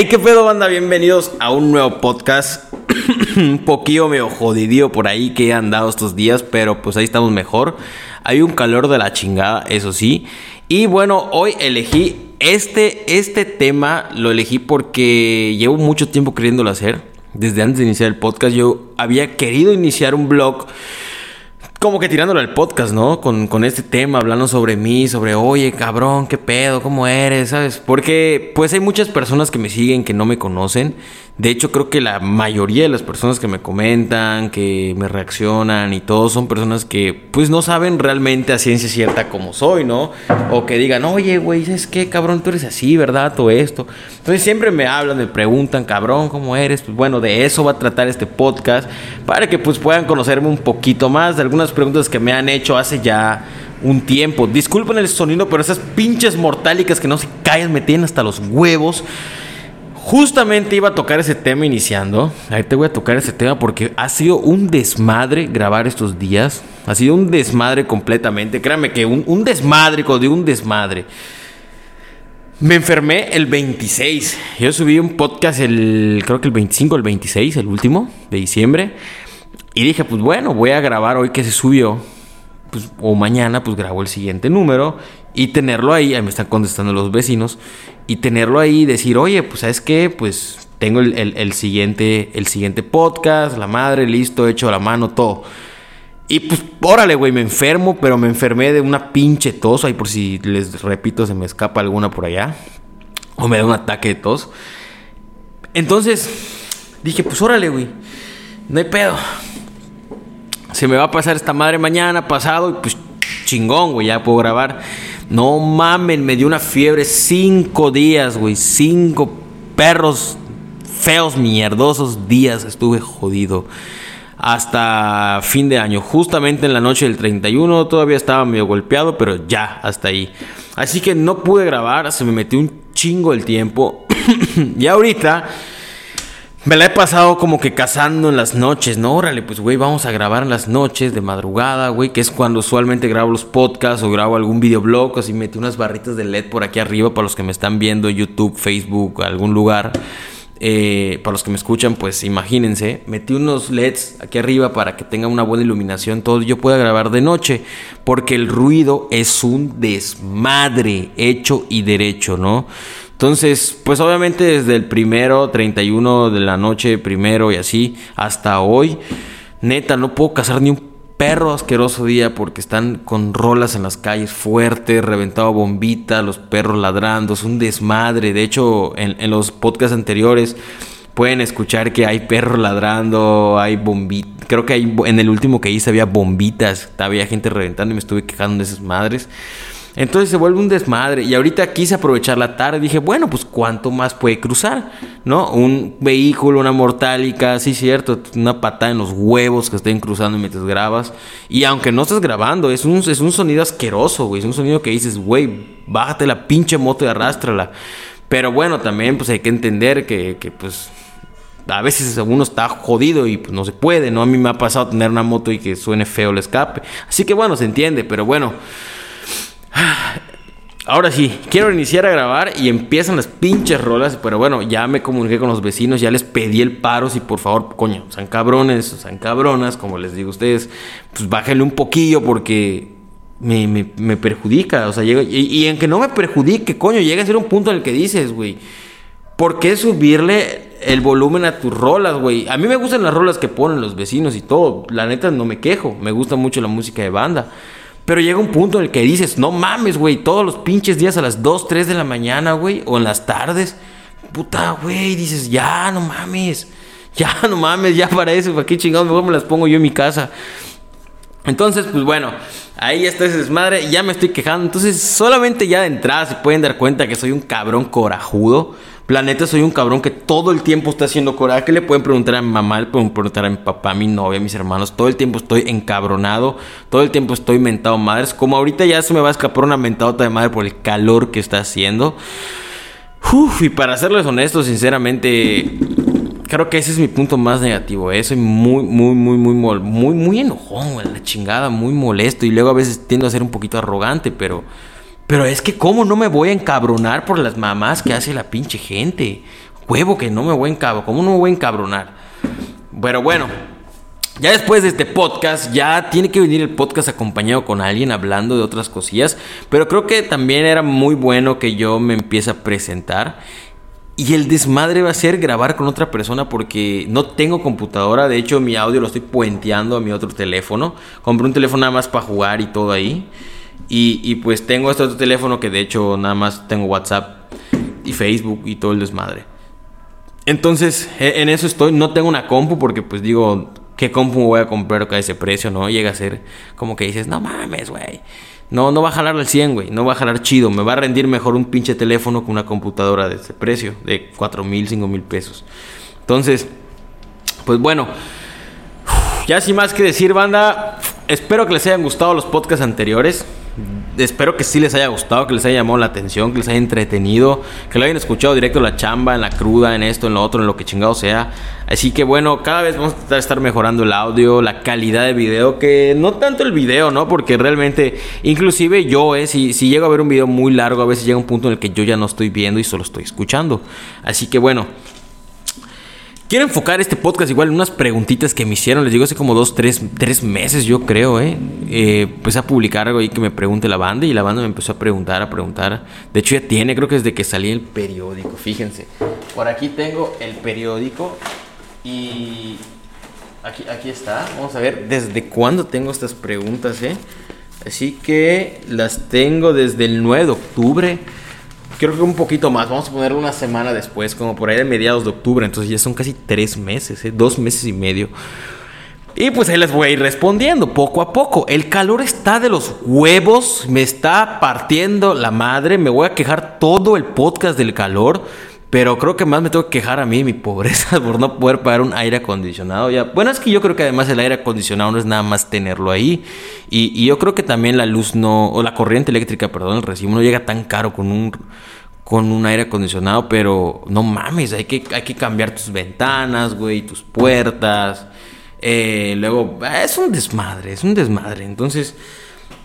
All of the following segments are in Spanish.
Hey, qué pedo, banda. Bienvenidos a un nuevo podcast. un poquillo medio jodido por ahí que han dado estos días, pero pues ahí estamos mejor. Hay un calor de la chingada, eso sí. Y bueno, hoy elegí este, este tema, lo elegí porque llevo mucho tiempo queriéndolo hacer. Desde antes de iniciar el podcast, yo había querido iniciar un blog como que tirándolo al podcast, ¿no? Con, con, este tema, hablando sobre mí, sobre, oye, cabrón, qué pedo, cómo eres, ¿sabes? Porque pues hay muchas personas que me siguen que no me conocen de hecho, creo que la mayoría de las personas que me comentan, que me reaccionan y todo son personas que pues no saben realmente a ciencia cierta cómo soy, ¿no? O que digan, oye, güey, ¿sabes qué, cabrón? Tú eres así, ¿verdad? Todo esto. Entonces siempre me hablan, me preguntan, cabrón, ¿cómo eres? Pues bueno, de eso va a tratar este podcast, para que pues puedan conocerme un poquito más de algunas preguntas que me han hecho hace ya un tiempo. Disculpen el sonido, pero esas pinches mortálicas que no se callan me tienen hasta los huevos. Justamente iba a tocar ese tema iniciando. Ahí te voy a tocar ese tema porque ha sido un desmadre grabar estos días. Ha sido un desmadre completamente. Créame que un, desmadre, cuando un desmadre. Me enfermé el 26. Yo subí un podcast el, creo que el 25 el 26, el último de diciembre. Y dije, pues bueno, voy a grabar hoy que se subió. Pues, o mañana, pues grabo el siguiente número y tenerlo ahí, ahí me están contestando los vecinos, y tenerlo ahí y decir, oye, pues sabes qué, pues tengo el, siguiente, el siguiente podcast, la madre, listo, hecho a la mano, todo. Y pues, órale, güey, me enfermo, pero me enfermé de una pinche tos, ahí por si les repito, se me escapa alguna por allá, o me da un ataque de tos. Entonces, dije, pues órale, güey, no hay pedo. Se me va a pasar esta madre mañana, pasado, y pues chingón, güey, ya puedo grabar. No mamen, me dio una fiebre cinco días, güey. Cinco perros feos, mierdosos días estuve jodido. Hasta fin de año. Justamente en la noche del 31 todavía estaba medio golpeado, pero ya, hasta ahí. Así que no pude grabar, se me metió un chingo el tiempo. y ahorita me la he pasado como que cazando en las noches, ¿no? Órale, pues, güey, vamos a grabar en las noches de madrugada, güey, que es cuando usualmente grabo los podcasts o grabo algún videoblog, así metí unas barritas de LED por aquí arriba para los que me están viendo, YouTube, Facebook, algún lugar. Eh, para los que me escuchan, pues imagínense, metí unos LEDs aquí arriba para que tenga una buena iluminación, todo yo pueda grabar de noche, porque el ruido es un desmadre hecho y derecho, ¿no? Entonces, pues obviamente desde el primero, 31 de la noche, primero y así, hasta hoy, neta, no puedo cazar ni un perro asqueroso día porque están con rolas en las calles fuertes, reventado bombita, los perros ladrando, es un desmadre. De hecho, en, los podcasts anteriores pueden escuchar que hay perros ladrando, hay bombitas. Creo que hay, en el último que hice había bombitas, había gente reventando y me estuve quejando de esas madres. Entonces se vuelve un desmadre. Y ahorita quise aprovechar la tarde. Dije, bueno, pues cuánto más puede cruzar, ¿no? Un vehículo, una mortálica, sí, cierto. Una patada en los huevos que estén cruzando mientras grabas. Y aunque no estés grabando, es un, es un sonido asqueroso, güey. Es un sonido que dices, güey, bájate la pinche moto y arrástrala. Pero bueno, también pues hay que entender que, que pues a veces uno está jodido y pues no se puede, ¿no? A mí me ha pasado tener una moto y que suene feo el escape. Así que bueno, se entiende, pero bueno. Ahora sí, quiero iniciar a grabar y empiezan las pinches rolas, pero bueno, ya me comuniqué con los vecinos, ya les pedí el paro, si por favor, coño, sean cabrones, sean cabronas, como les digo a ustedes, pues bájenle un poquillo porque me, perjudica, o sea, y, y, en que no me perjudique, coño, llega a ser un punto en el que dices, güey, ¿por qué subirle el volumen a tus rolas, güey? A mí me gustan las rolas que ponen los vecinos y todo, la neta no me quejo, me gusta mucho la música de banda. Pero llega un punto en el que dices, no mames, güey, todos los pinches días a las 2, 3 de la mañana, güey, o en las tardes. Puta, güey, dices, ya, no mames. Ya, no mames, ya para eso, ¿para qué chingados mejor me las pongo yo en mi casa? Entonces, pues bueno, ahí está ese desmadre, ya me estoy quejando. Entonces, solamente ya de entrada se pueden dar cuenta que soy un cabrón corajudo. Planeta, soy un cabrón que todo el tiempo está haciendo coraje. Le pueden preguntar a mi mamá, le pueden preguntar a mi papá, a mi novia, a mis hermanos. Todo el tiempo estoy encabronado. Todo el tiempo estoy mentado madres. Como ahorita ya se me va a escapar una mentadota de madre por el calor que está haciendo. Uf, y para serles honesto, sinceramente, creo que ese es mi punto más negativo. ¿eh? Soy muy, muy, muy, muy, muy, muy enojón, la chingada, muy molesto. Y luego a veces tiendo a ser un poquito arrogante, pero. Pero es que, ¿cómo no me voy a encabronar por las mamás que hace la pinche gente? huevo que no me voy a encabronar. ¿Cómo no me voy a encabronar? Pero bueno, ya después de este podcast, ya tiene que venir el podcast acompañado con alguien hablando de otras cosillas. Pero creo que también era muy bueno que yo me empiece a presentar. Y el desmadre va a ser grabar con otra persona porque no tengo computadora. De hecho, mi audio lo estoy puenteando a mi otro teléfono. Compré un teléfono nada más para jugar y todo ahí. Y, y pues tengo este otro teléfono que de hecho nada más tengo WhatsApp y Facebook y todo el desmadre. Entonces, e, en eso estoy. No tengo una compu porque pues digo, ¿qué compu voy a comprar a ese precio? No llega a ser como que dices, no mames, güey. No, no va a jalar al 100, güey. No va a jalar chido. Me va a rendir mejor un pinche teléfono que una computadora de ese precio, de 4 mil, 5 mil pesos. Entonces, pues bueno. Ya sin más que decir, banda. Espero que les hayan gustado los podcasts anteriores espero que sí les haya gustado, que les haya llamado la atención, que les haya entretenido, que lo hayan escuchado directo en la chamba, en la cruda, en esto, en lo otro, en lo que chingado sea. Así que bueno, cada vez vamos a estar mejorando el audio, la calidad de video, que no tanto el video, ¿no? Porque realmente, inclusive yo, eh, si, si llego a ver un video muy largo, a veces llega un punto en el que yo ya no estoy viendo y solo estoy escuchando. Así que bueno, Quiero enfocar este podcast igual en unas preguntitas que me hicieron. Les digo hace como dos, tres, tres meses, yo creo, ¿eh? ¿eh? Empecé a publicar algo ahí que me pregunte la banda y la banda me empezó a preguntar, a preguntar. De hecho, ya tiene, creo que desde que salí el periódico. Fíjense. Por aquí tengo el periódico y aquí, aquí está. Vamos a ver desde cuándo tengo estas preguntas, ¿eh? Así que las tengo desde el 9 de octubre creo que un poquito más. Vamos a poner una semana después, como por ahí de mediados de octubre. Entonces ya son casi tres meses, ¿eh? dos meses y medio. Y pues ahí les voy a ir respondiendo poco a poco. El calor está de los huevos, me está partiendo la madre. Me voy a quejar todo el podcast del calor. Pero creo que más me tengo que quejar a mí, mi pobreza, por no poder pagar un aire acondicionado. Ya, bueno, es que yo creo que además el aire acondicionado no es nada más tenerlo ahí. Y, yo creo que también la luz no, o la corriente eléctrica, perdón, el recibo no llega tan caro con un, con un aire acondicionado. Pero no mames, hay que, hay que cambiar tus ventanas, güey, tus puertas. Eh, luego, es un desmadre, es un desmadre. Entonces...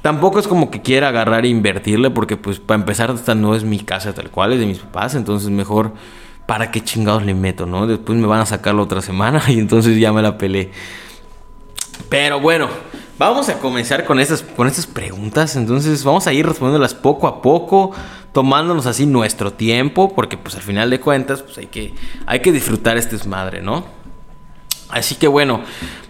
Tampoco es como que quiera agarrar e invertirle, porque pues para empezar esta no es mi casa tal cual, es de mis papás, entonces mejor para qué chingados le meto, ¿no? Después me van a sacar la otra semana y entonces ya me la pelé. Pero bueno, vamos a comenzar con estas, con preguntas, entonces vamos a ir respondiéndolas poco a poco, tomándonos así nuestro tiempo, porque pues al final de cuentas pues hay que, hay que disfrutar este desmadre, ¿no? Así que bueno,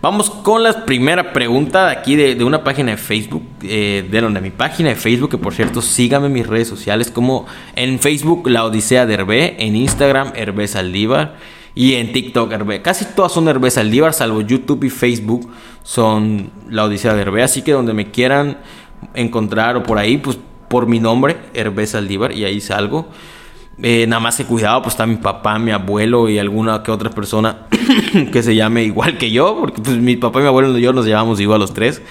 vamos con la primera pregunta de aquí de, una página de Facebook, eh, de donde mi página de Facebook, que por cierto síganme en mis redes sociales como en Facebook La Odisea de Hervé, en Instagram Hervé Saldívar y en TikTok Hervé. Casi todas son Hervé Saldívar, salvo YouTube y Facebook son La Odisea de Hervé, así que donde me quieran encontrar o por ahí, pues por mi nombre, Hervé Saldívar, y ahí salgo. Eh, nada más he cuidado, pues está mi papá, mi abuelo y alguna que otra persona que se llame igual que yo, porque pues mi papá, mi abuelo y yo nos llevamos igual los tres.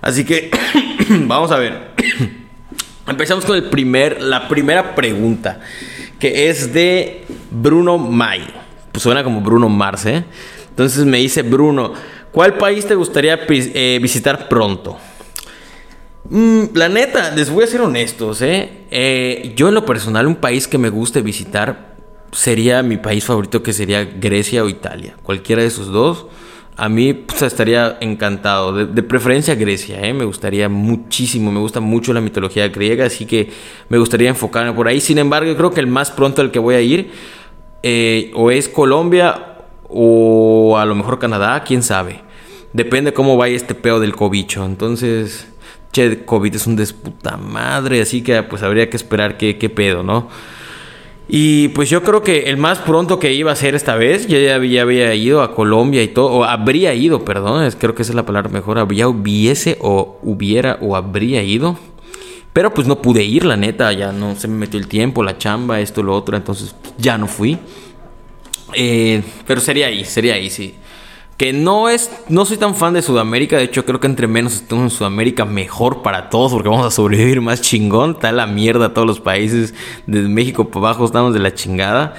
Así que vamos a ver. Empezamos con el primer, la primera pregunta, que es de Bruno May. Pues suena como Bruno Mars, ¿eh? Entonces me dice Bruno, ¿cuál país te gustaría eh, visitar pronto? Mm, la neta, les voy a ser honestos, ¿eh? ¿eh? Yo en lo personal, un país que me guste visitar sería mi país favorito, que sería Grecia o Italia. Cualquiera de esos dos. A mí pues, estaría encantado. De, preferencia Grecia, ¿eh? Me gustaría muchísimo. Me gusta mucho la mitología griega, así que me gustaría enfocarme por ahí. Sin embargo, yo creo que el más pronto al que voy a ir eh, o es Colombia o a lo mejor Canadá, quién sabe. Depende cómo vaya este peo del cobicho. Entonces che, COVID es un desputa madre, así que pues habría que esperar qué, qué pedo, ¿no? Y pues yo creo que el más pronto que iba a ser esta vez, ya, ya, había ido a Colombia y todo, o habría ido, perdón, creo que esa es la palabra mejor, había hubiese o hubiera o habría ido. Pero pues no pude ir, la neta, ya no se me metió el tiempo, la chamba, esto, lo otro, entonces ya no fui. Eh, pero sería ahí, sería ahí, sí que no es, no soy tan fan de Sudamérica, de hecho creo que entre menos estemos en Sudamérica mejor para todos porque vamos a sobrevivir más chingón, está la mierda todos los países, desde México para abajo estamos de la chingada.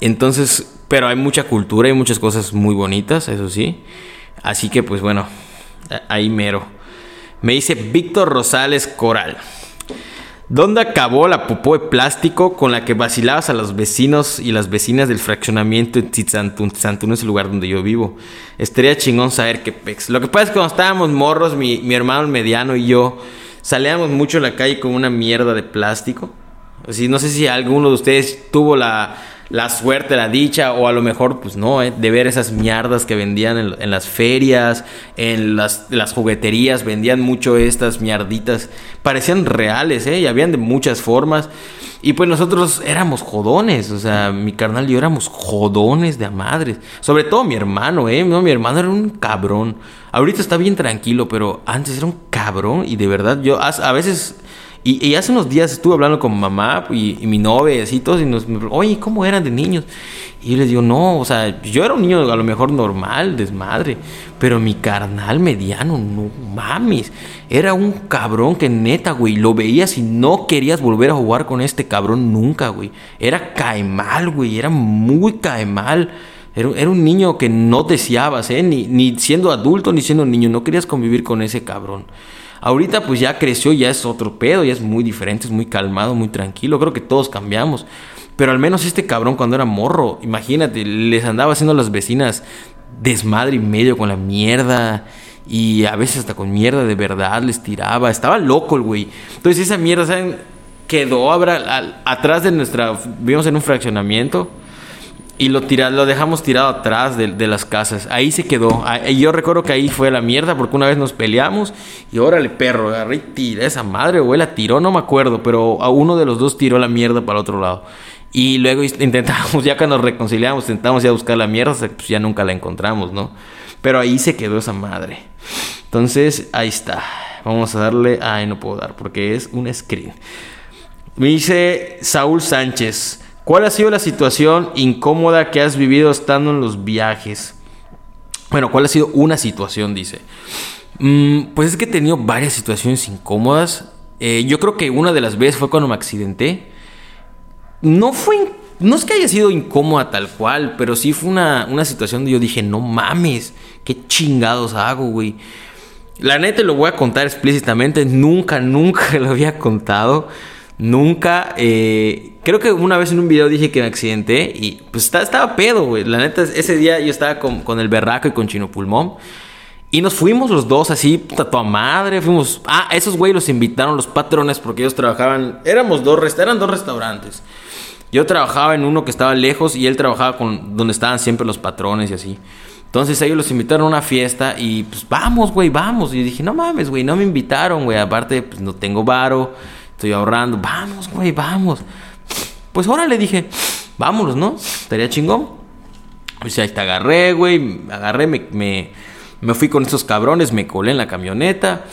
Entonces, pero hay mucha cultura y muchas cosas muy bonitas, eso sí. Así que pues bueno, ahí mero. Me dice Víctor Rosales Coral. ¿Dónde acabó la popó de plástico con la que vacilabas a los vecinos y las vecinas del fraccionamiento en? Tizantún es el lugar donde yo vivo. Estaría chingón saber qué pex. Lo que pasa es que cuando estábamos morros, mi, mi hermano mediano y yo salíamos mucho a la calle con una mierda de plástico. Así, no sé si alguno de ustedes tuvo la la suerte, la dicha, o a lo mejor, pues no, eh, de ver esas mierdas que vendían en, las ferias, en las, las, jugueterías, vendían mucho estas mierditas. Parecían reales, ¿eh? Y habían de muchas formas. Y pues nosotros éramos jodones, o sea, mi carnal y yo éramos jodones de a madres. Sobre todo mi hermano, ¿eh? No, mi hermano era un cabrón. Ahorita está bien tranquilo, pero antes era un cabrón y de verdad yo a veces y, hace unos días estuve hablando con mamá y, mi novia y todos, y nos, oye, ¿cómo eran de niños? Y yo les digo, no, o sea, yo era un niño a lo mejor normal, desmadre, pero mi carnal mediano, no mames, era un cabrón que neta, güey, lo veías y no querías volver a jugar con este cabrón nunca, güey. Era mal, güey, era muy caemal. Era, era un niño que no deseabas, ¿eh? Ni, ni siendo adulto ni siendo niño, no querías convivir con ese cabrón. Ahorita pues ya creció, ya es otro pedo, ya es muy diferente, es muy calmado, muy tranquilo. Creo que todos cambiamos. Pero al menos este cabrón cuando era morro, imagínate, les andaba haciendo a las vecinas desmadre y medio con la mierda. Y a veces hasta con mierda de verdad les tiraba. Estaba loco el güey. Entonces esa mierda, ¿saben? Quedó atrás de nuestra... Vivimos en un fraccionamiento y lo, tira, lo dejamos tirado atrás de, las casas. Ahí se quedó. Y yo recuerdo que ahí fue la mierda porque una vez nos peleamos y órale, perro, agarré y tiré esa madre, güey, la tiró, no me acuerdo, pero a uno de los dos tiró la mierda para el otro lado. Y luego intentamos, ya que nos reconciliamos, intentamos ya buscar la mierda, pues ya nunca la encontramos, ¿no? Pero ahí se quedó esa madre. Entonces, ahí está. Vamos a darle. Ay, no puedo dar porque es un screen. Me dice Saúl Sánchez. ¿Cuál ha sido la situación incómoda que has vivido estando en los viajes? Bueno, ¿cuál ha sido una situación? Dice. Mm, pues es que he tenido varias situaciones incómodas. Eh, yo creo que una de las veces fue cuando me accidenté. No fue. No es que haya sido incómoda tal cual, pero sí fue una, una situación donde yo dije, no mames, qué chingados hago, güey. La neta lo voy a contar explícitamente. Nunca, nunca lo había contado. Nunca, eh, creo que una vez en un video dije que me accidenté y pues estaba, pedo, güey. La neta, ese día yo estaba con, el berraco y con Chino Pulmón. Y nos fuimos los dos así, puta tu madre, fuimos... Ah, esos güey los invitaron los patrones porque ellos trabajaban... Éramos dos, eran dos restaurantes. Yo trabajaba en uno que estaba lejos y él trabajaba con donde estaban siempre los patrones y así. Entonces ellos los invitaron a una fiesta y pues vamos, güey, vamos. Y dije, no mames, güey, no me invitaron, güey. Aparte, pues no tengo varo. Estoy ahorrando. Vamos, güey, vamos. Pues ahora le dije, vámonos, ¿no? Estaría chingón. Pues ahí te agarré, güey. Agarré, me, me, fui con esos cabrones, me colé en la camioneta.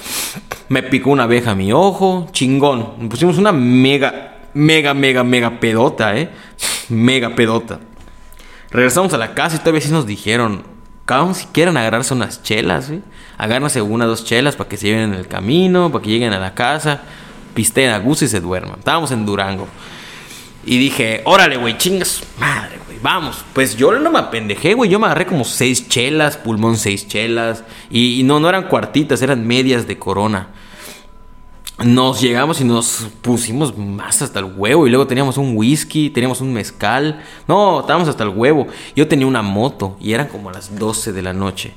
Me picó una abeja a mi ojo. Chingón. pusimos una mega, mega, mega, mega pedota, ¿eh? Mega pedota. Regresamos a la casa y todavía sí nos dijeron, cabrón, si quieren agarrarse unas chelas, ¿eh? Agárrense una, dos chelas para que se lleven en el camino, para que lleguen a la casa pisteen a gusto y se duerman. Estábamos en Durango. Y dije, órale, güey, chingas, madre, güey, vamos. Pues yo no me apendejé, güey. Yo me agarré como seis chelas, pulmón seis chelas. Y, no, no eran cuartitas, eran medias de corona. Nos llegamos y nos pusimos más hasta el huevo. Y luego teníamos un whisky, teníamos un mezcal. No, estábamos hasta el huevo. Yo tenía una moto y eran como las 12 de la noche.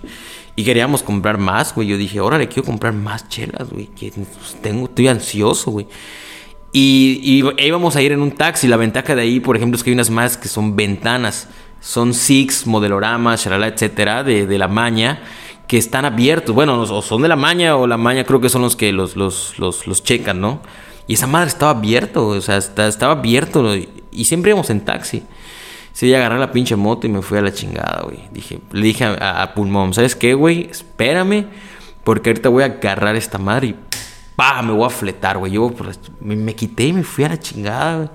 Y queríamos comprar más, güey. Yo dije, órale, quiero comprar más chelas, güey. Que pues, tengo, estoy ansioso, güey. Y, y, íbamos a ir en un taxi. La ventaja de ahí, por ejemplo, es que hay unas más que son ventanas. Son Six, Modelorama, Shalala, etcétera, de, de la maña, que están abiertos. Bueno, o son de la maña o la maña creo que son los que los, los, los, los checan, ¿no? Y esa madre estaba abierto, o sea, estaba abierto. Y siempre íbamos en taxi. Sí, agarré la pinche moto y me fui a la chingada, güey. Dije, le dije a, Pulmón, ¿sabes qué, güey? Espérame, porque ahorita voy a agarrar esta madre y ¡pah! me voy a fletar, güey. Yo me, me, quité y me fui a la chingada, güey.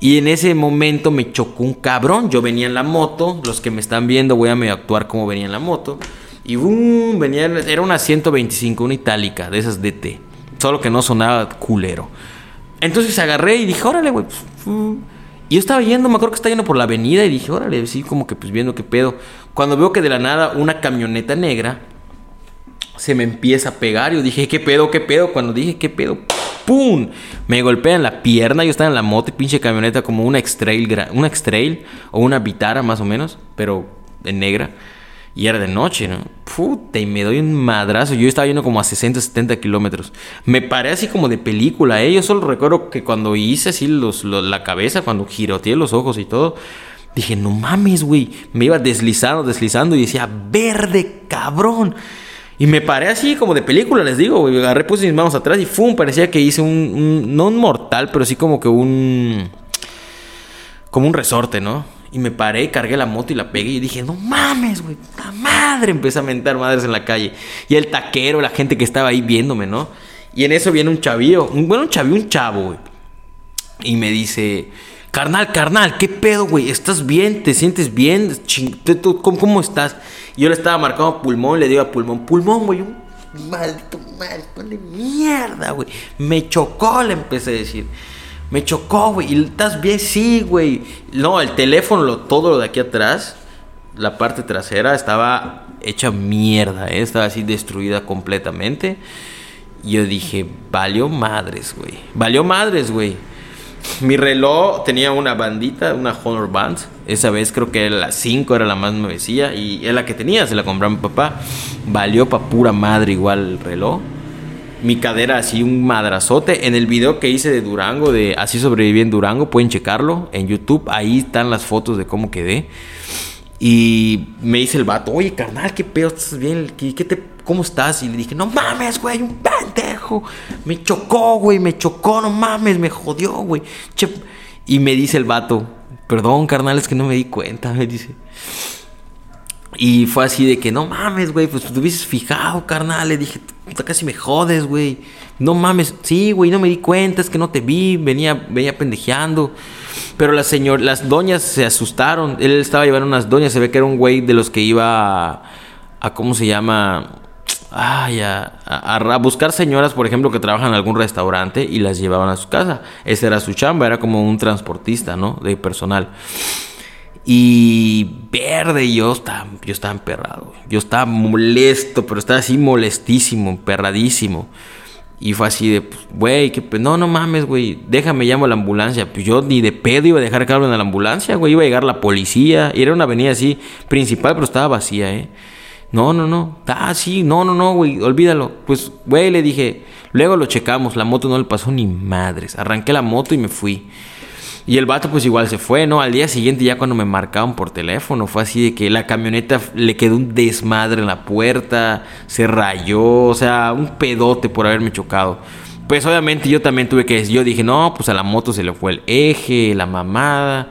Y en ese momento me chocó un cabrón. Yo venía en la moto, los que me están viendo, voy a medio actuar como venía en la moto. Y boom, venía, era una 125, una itálica, de esas DT. Solo que no sonaba culero. Entonces agarré y dije, órale, güey. Pues, y yo estaba yendo, me acuerdo que estaba yendo por la avenida y dije, órale, sí, como que pues viendo qué pedo. Cuando veo que de la nada una camioneta negra se me empieza a pegar, yo dije, ¿qué pedo, qué pedo? Cuando dije, ¿qué pedo? ¡pum! Me golpea en la pierna. Yo estaba en la moto y pinche camioneta como una X-Trail, una X-Trail o una Vitara más o menos, pero en negra. Y era de noche, ¿no? Puta, y me doy un madrazo. Yo estaba yendo como a 60, 70 kilómetros. Me paré así como de película, ¿eh? Yo solo recuerdo que cuando hice así los, la cabeza, cuando giroteé los ojos y todo, dije, no mames, güey. Me iba deslizando, deslizando y decía, verde, cabrón. Y me paré así como de película, les digo, güey. Agarré, puse mis manos atrás y ¡fum! Parecía que hice un, no un mortal, pero sí como que un... Como un resorte, ¿no? Y me paré, cargué la moto y la pegué y dije, no mames, güey, la madre. Empecé a mentar madres en la calle. Y el taquero, la gente que estaba ahí viéndome, ¿no? Y en eso viene un chavío, un, bueno, un chavío, un chavo, güey. Y me dice, carnal, carnal, ¿qué pedo, güey? ¿Estás bien? ¿Te sientes bien? ¿Cómo, ¿Cómo estás? Y yo le estaba marcando pulmón, le digo a pulmón, pulmón, güey, un maldito mal, de mierda, güey. Me chocó, le empecé a decir. Me chocó, güey. ¿Y estás bien? Sí, güey. No, el teléfono, todo lo de aquí atrás, la parte trasera, estaba hecha mierda, ¿eh? Estaba así destruida completamente. Y yo dije, valió madres, güey. Valió madres, güey. Mi reloj tenía una bandita, una Honor Band. Esa vez creo que la 5 era la más nuevecilla y es la que tenía, se la compró mi papá. Valió pa' pura madre igual el reloj mi cadera así un madrazote. En el video que hice de Durango, de Así sobreviví en Durango, pueden checarlo en YouTube. Ahí están las fotos de cómo quedé. Y me dice el vato, oye, carnal, ¿qué pedo? ¿Estás bien? ¿Qué, te, ¿Cómo estás? Y le dije, no mames, güey, un pendejo. Me chocó, güey, me chocó, no mames, me jodió, güey. Y me dice el vato, perdón, carnal, es que no me di cuenta, me dice. Y fue así de que, no mames, güey, pues te hubieses fijado, carnal. Le dije, puta, casi me jodes, güey. No mames, sí, güey, no me di cuenta, es que no te vi, venía, venía pendejeando. Pero las señor, las doñas se asustaron. Él estaba llevando unas doñas, se ve que era un güey de los que iba a, ¿cómo se llama? Ay, a, a, buscar señoras, por ejemplo, que trabajan en algún restaurante y las llevaban a su casa. Esa era su chamba, era como un transportista, ¿no? De personal. Y verde, yo estaba, yo estaba emperrado. Yo estaba molesto, pero estaba así molestísimo, emperradísimo. Y fue así de, pues, güey, que no, no mames, güey, déjame llamo a la ambulancia. Pues yo ni de pedo iba a dejar que hablen a la ambulancia, güey, iba a llegar la policía. Y era una avenida así, principal, pero estaba vacía, ¿eh? No, no, no, ah, sí, no, no, no, güey, olvídalo. Pues, güey, le dije, luego lo checamos, la moto no le pasó ni madres. Arranqué la moto y me fui. Y el vato pues igual se fue, ¿no? Al día siguiente ya cuando me marcaban por teléfono fue así de que la camioneta le quedó un desmadre en la puerta, se rayó, o sea, un pedote por haberme chocado. Pues obviamente yo también tuve que, yo dije, no, pues a la moto se le fue el eje, la mamada.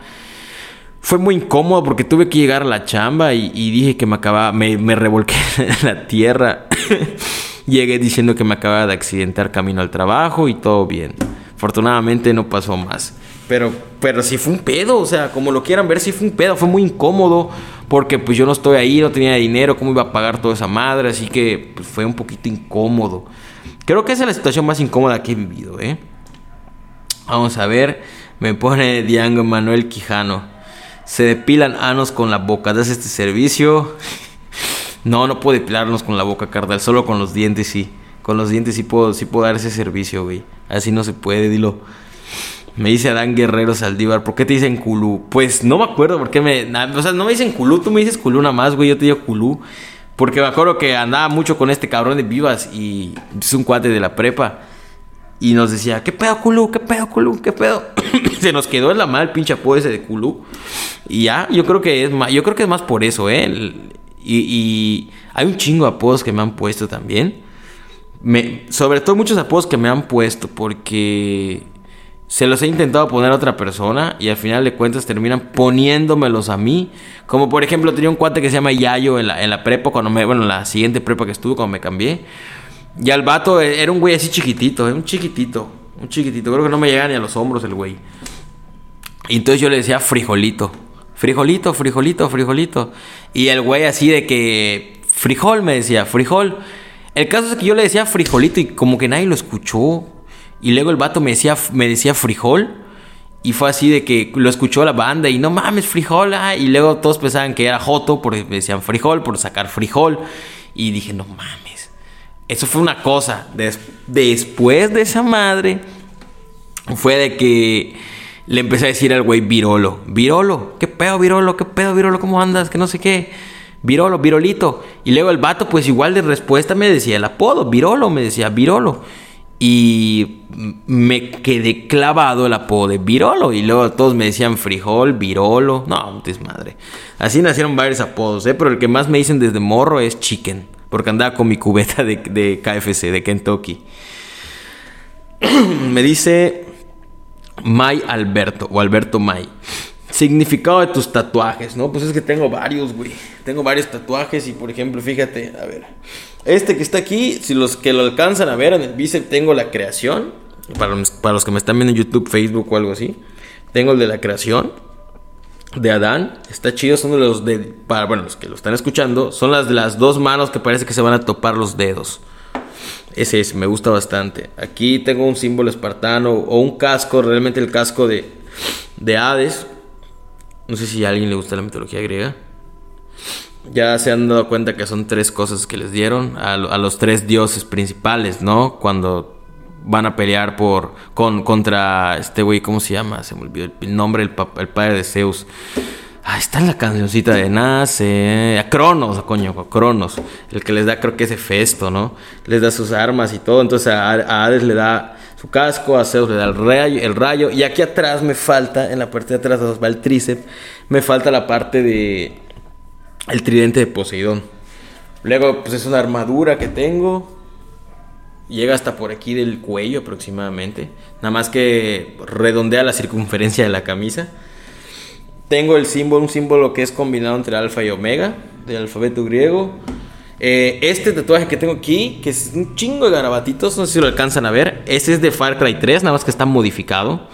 Fue muy incómodo porque tuve que llegar a la chamba y, dije que me acababa, me, me revolqué en la tierra. Llegué diciendo que me acababa de accidentar camino al trabajo y todo bien. Afortunadamente no pasó más. Pero, pero sí fue un pedo, o sea, como lo quieran ver, sí fue un pedo, fue muy incómodo, porque pues yo no estoy ahí, no tenía dinero, cómo iba a pagar toda esa madre, así que pues, fue un poquito incómodo. Creo que esa es la situación más incómoda que he vivido, ¿eh? Vamos a ver, me pone Diango Manuel Quijano. Se depilan anos con la boca, ¿das este servicio? no, no puedo depilarnos con la boca, carnal, solo con los dientes sí. Con los dientes sí puedo, sí puedo dar ese servicio, güey. Así no se puede, dilo. Me dice Adán Guerrero Saldívar, ¿por qué te dicen culú? Pues no me acuerdo por qué me. o sea, no me dicen culú, tú me dices culú nada más, güey, yo te digo culú. Porque me acuerdo que andaba mucho con este cabrón de vivas y es un cuate de la prepa. Y nos decía, ¿qué pedo, culú? ¿Qué pedo, culú? ¿Qué pedo? Se nos quedó en la mal pinche apodo ese de culú. Y ya, yo creo que es más, yo creo que es más por eso, ¿eh? Y, hay un chingo de apodos que me han puesto también. Sobre todo muchos apodos que me han puesto porque se los he intentado poner a otra persona y al final de cuentas terminan poniéndomelos a mí. Como por ejemplo tenía un cuate que se llama Yayo en la, en la prepa, cuando me, bueno, en la siguiente prepa que estuve cuando me cambié. Y al vato e, era un güey así chiquitito, eh, un chiquitito, un chiquitito. Creo que no me llega ni a los hombros el güey. Y entonces yo le decía frijolito. Frijolito, frijolito, frijolito. Y el güey así de que frijol me decía, frijol. El caso es que yo le decía frijolito y como que nadie lo escuchó. Y luego el vato me decía, me decía frijol. Y fue así de que lo escuchó la banda y no mames, frijol. Ah", y luego todos pensaban que era Joto porque me decían frijol, por sacar frijol. Y dije, no mames. Eso fue una cosa. después de esa madre, fue de que le empecé a decir al güey Virolo. Virolo, ¿qué pedo, Virolo? ¿Qué pedo, Virolo? ¿Cómo andas? Que no sé qué. Virolo, Virolito. Y luego el vato, pues igual de respuesta me decía el apodo. Virolo, me decía Virolo. Y me quedé clavado el apodo de Virolo. Y luego todos me decían Frijol, Virolo. No, madre. Así nacieron varios apodos, ¿eh? Pero el que más me dicen desde morro es Chicken. Porque andaba con mi cubeta de, de KFC, de Kentucky. me dice May Alberto o Alberto May. Significado de tus tatuajes, ¿no? Pues es que tengo varios, güey. Tengo varios tatuajes y, por ejemplo, fíjate, a ver. Este que está aquí, si los que lo alcanzan a ver en el bíceps, tengo la creación. Para los, que me están viendo en YouTube, Facebook o algo así. Tengo el de la creación de Adán. Está chido, son de los de. Para, bueno, los que lo están escuchando, son las de las dos manos que parece que se van a topar los dedos. Ese es, me gusta bastante. Aquí tengo un símbolo espartano o un casco, realmente el casco de, de Hades. No sé si a alguien le gusta la mitología griega. Ya se han dado cuenta que son tres cosas que les dieron a, los tres dioses principales, ¿no? Cuando van a pelear por con contra este güey, ¿cómo se llama? Se me olvidó el, nombre, el, el padre de Zeus. Ah, está en la cancioncita de Nace. A Cronos, coño, a Cronos. El que les da, creo que ese festo, ¿no? Les da sus armas y todo. Entonces a, Hades le da casco, a Zeus le da el rayo, el rayo. Y aquí atrás me falta, en la parte de atrás va el tríceps, me falta la parte de. El tridente de Poseidón. Luego, pues es una armadura que tengo. Llega hasta por aquí del cuello aproximadamente. Nada más que redondea la circunferencia de la camisa. Tengo el símbolo, un símbolo que es combinado entre alfa y omega, del alfabeto griego. Eh, este tatuaje que tengo aquí, que es un chingo de garabatitos, no sé si lo alcanzan a ver. Este es de Far Cry 3, nada más que está modificado.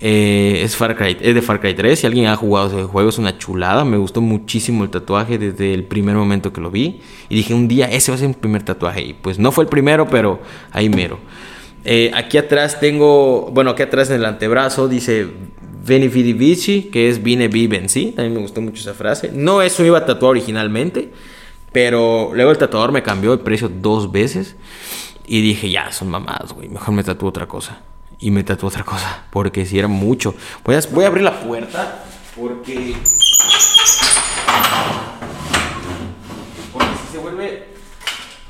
Eh, es, Far Cry, es de Far Cry 3. Si alguien ha jugado ese juego, es una chulada. Me gustó muchísimo el tatuaje desde el primer momento que lo vi. Y dije, un día ese va a ser mi primer tatuaje. Y pues no fue el primero, pero ahí mero. Eh, aquí atrás tengo, bueno, aquí atrás en el antebrazo dice Veni Vici, que es Vine Viven, ¿sí? También me gustó mucho esa frase. No eso iba a tatuar originalmente, pero luego el tatuador me cambió el precio dos veces y dije, ya, son mamadas, güey, mejor me tatúo otra cosa. Y me tatuó otra cosa, porque si era mucho. Voy a, voy a abrir la puerta, porque... Si se vuelve...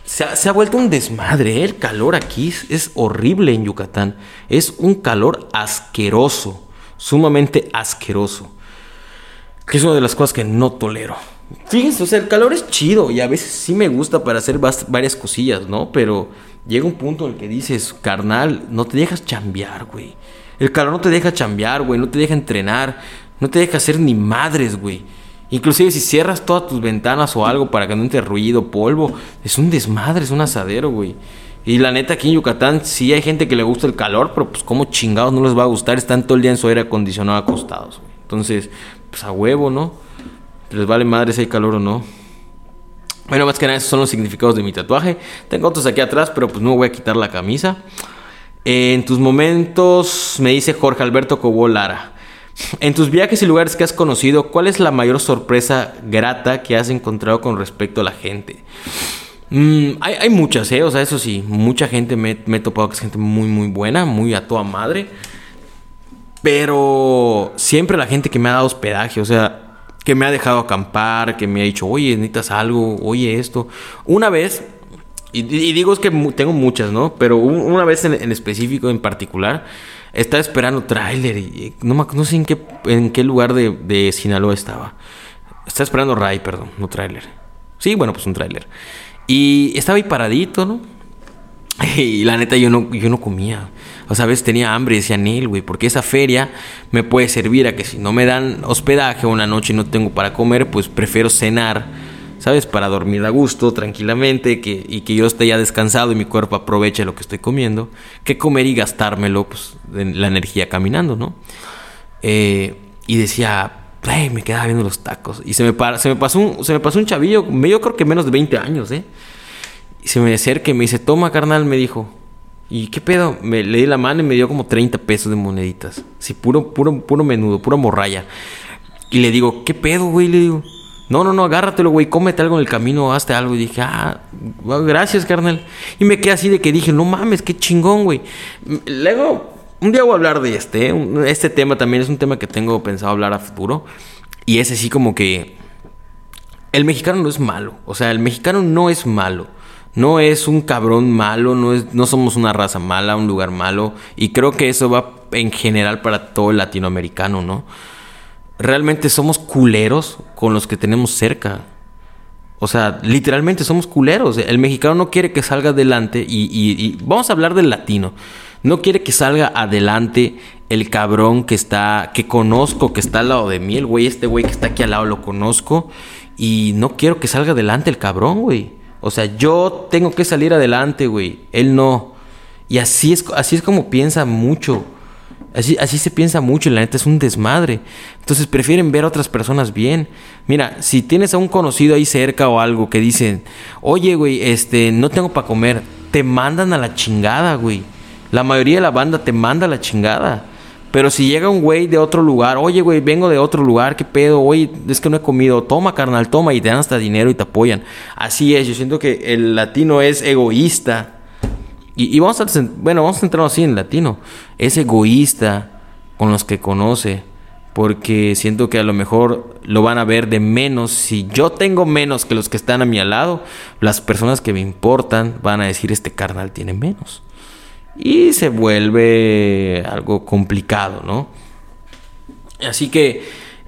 Se ha, se ha, vuelto un desmadre. ¿eh? El calor aquí es horrible en Yucatán. Es un calor asqueroso sumamente asqueroso. Que es una de las cosas que no tolero. Fíjense, o sea, el calor es chido y a veces sí me gusta para hacer varias cosillas, ¿no? Pero llega un punto en el que dices, carnal, no te dejas chambear, güey. El calor no te deja chambear, güey, no te deja entrenar, no te deja hacer ni madres, güey. Inclusive si cierras todas tus ventanas o algo para que no entre ruido, polvo, es un desmadre, es un asadero, güey. Y la neta, aquí en Yucatán sí hay gente que le gusta el calor, pero pues como chingados no les va a gustar, están todo el día en su aire acondicionado acostados. Entonces, pues a huevo, ¿no? Les vale madre si hay calor o no. Bueno, más que nada, esos son los significados de mi tatuaje. Tengo otros aquí atrás, pero pues no voy a quitar la camisa. En tus momentos, me dice Jorge Alberto Cobó Lara. En tus viajes y lugares que has conocido, ¿cuál es la mayor sorpresa grata que has encontrado con respecto a la gente? Mm, hay, muchas, ¿eh? O sea, eso sí, mucha gente me, he topado que es gente muy, muy buena, muy a toda madre. Pero siempre la gente que me ha dado hospedaje, o sea, que me ha dejado acampar, que me ha dicho, oye, necesitas algo, oye esto. Una vez, y, digo es que tengo muchas, ¿no? Pero una vez en, específico, en particular, estaba esperando tráiler y no, no sé en qué, en qué lugar de, de Sinaloa estaba. Estaba esperando Ray, perdón, no tráiler. Sí, bueno, pues un tráiler. Y estaba ahí paradito, ¿no? Y la neta yo no, yo no comía. O sea, a veces tenía hambre y decía, Neil, güey, porque esa feria me puede servir a que si no me dan hospedaje una noche y no tengo para comer, pues prefiero cenar, ¿sabes? Para dormir a gusto, tranquilamente, que, y que yo esté ya descansado y mi cuerpo aproveche lo que estoy comiendo, que comer y gastármelo, pues, la energía caminando, ¿no? Eh, y decía, me quedaba viendo los tacos. Y se me, se me, pasó, un, se me pasó un chavillo, yo creo que menos de 20 años, ¿eh? Y se me acerca y me dice, toma, carnal, me dijo. ¿Y qué pedo? Me le di la mano y me dio como 30 pesos de moneditas. Así, puro, puro, puro menudo, pura morralla. Y le digo, ¿qué pedo, güey? Le digo, no, no, no, agárratelo, güey, cómete algo en el camino, hazte algo. Y dije, ah, gracias, carnal. Y me quedé así de que dije, no mames, qué chingón, güey. Luego, un día voy a hablar de este. Este tema también es un tema que tengo pensado hablar a futuro. Y es así como que el mexicano no es malo. O sea, el mexicano no es malo. No es un cabrón malo, no, es, no somos una raza mala, un lugar malo. Y creo que eso va en general para todo el latinoamericano, ¿no? Realmente somos culeros con los que tenemos cerca. O sea, literalmente somos culeros. El mexicano no quiere que salga adelante y, vamos a hablar del latino. No quiere que salga adelante el cabrón que está, que conozco, que está al lado de mí, el güey, este güey que está aquí al lado lo conozco y no quiero que salga adelante el cabrón, güey. O sea, yo tengo que salir adelante, güey. Él no. Y así es, así es como piensa mucho. Así, así se piensa mucho y la neta es un desmadre. Entonces prefieren ver a otras personas bien. Mira, si tienes a un conocido ahí cerca o algo que dicen, oye, güey, este, no tengo para comer, te mandan a la chingada, güey. La mayoría de la banda te manda a la chingada. Pero si llega un güey de otro lugar, oye, güey, vengo de otro lugar, ¿qué pedo? Oye, es que no he comido, toma, carnal, toma, y te dan hasta dinero y te apoyan. Así es, yo siento que el latino es egoísta y, vamos a, bueno, vamos a centrarnos así en latino. Es egoísta con los que conoce. Porque siento que a lo mejor lo van a ver de menos. Si yo tengo menos que los que están a mi lado, las personas que me importan van a decir este carnal tiene menos. Y se vuelve algo complicado, ¿no? Así que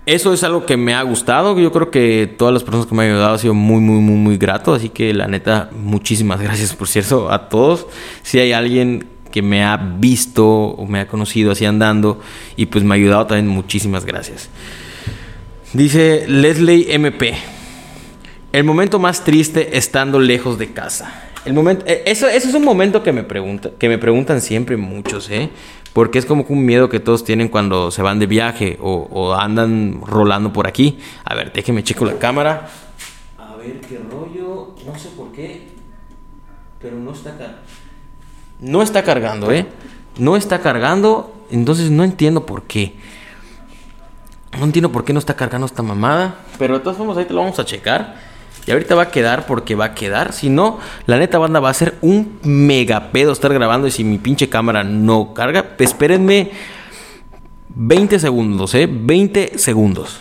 eso es algo que me ha gustado. Yo creo que todas las personas que me han ayudado ha sido muy, muy, muy, muy grato. Así que la neta, muchísimas gracias, por cierto, a todos. Si hay alguien que me ha visto o me ha conocido así andando y pues me ha ayudado también, muchísimas gracias. Dice Leslie MP. El momento más triste estando lejos de casa. El momento, eh, eso, eso es un momento que me, pregunta, que me preguntan siempre muchos, ¿eh? Porque es como un miedo que todos tienen cuando se van de viaje o, andan rolando por aquí. A ver, déjeme checo la cámara. A ver qué rollo. No sé por qué. Pero no está cargando. No está cargando, ¿eh? No está cargando. Entonces no entiendo por qué. No entiendo por qué no está cargando esta mamada. Pero de todas formas ahí te lo vamos a checar. Y ahorita va a quedar porque va a quedar. Si no, la neta banda va a ser un mega pedo estar grabando. Y si mi pinche cámara no carga, espérenme 20 segundos, ¿eh? 20 segundos.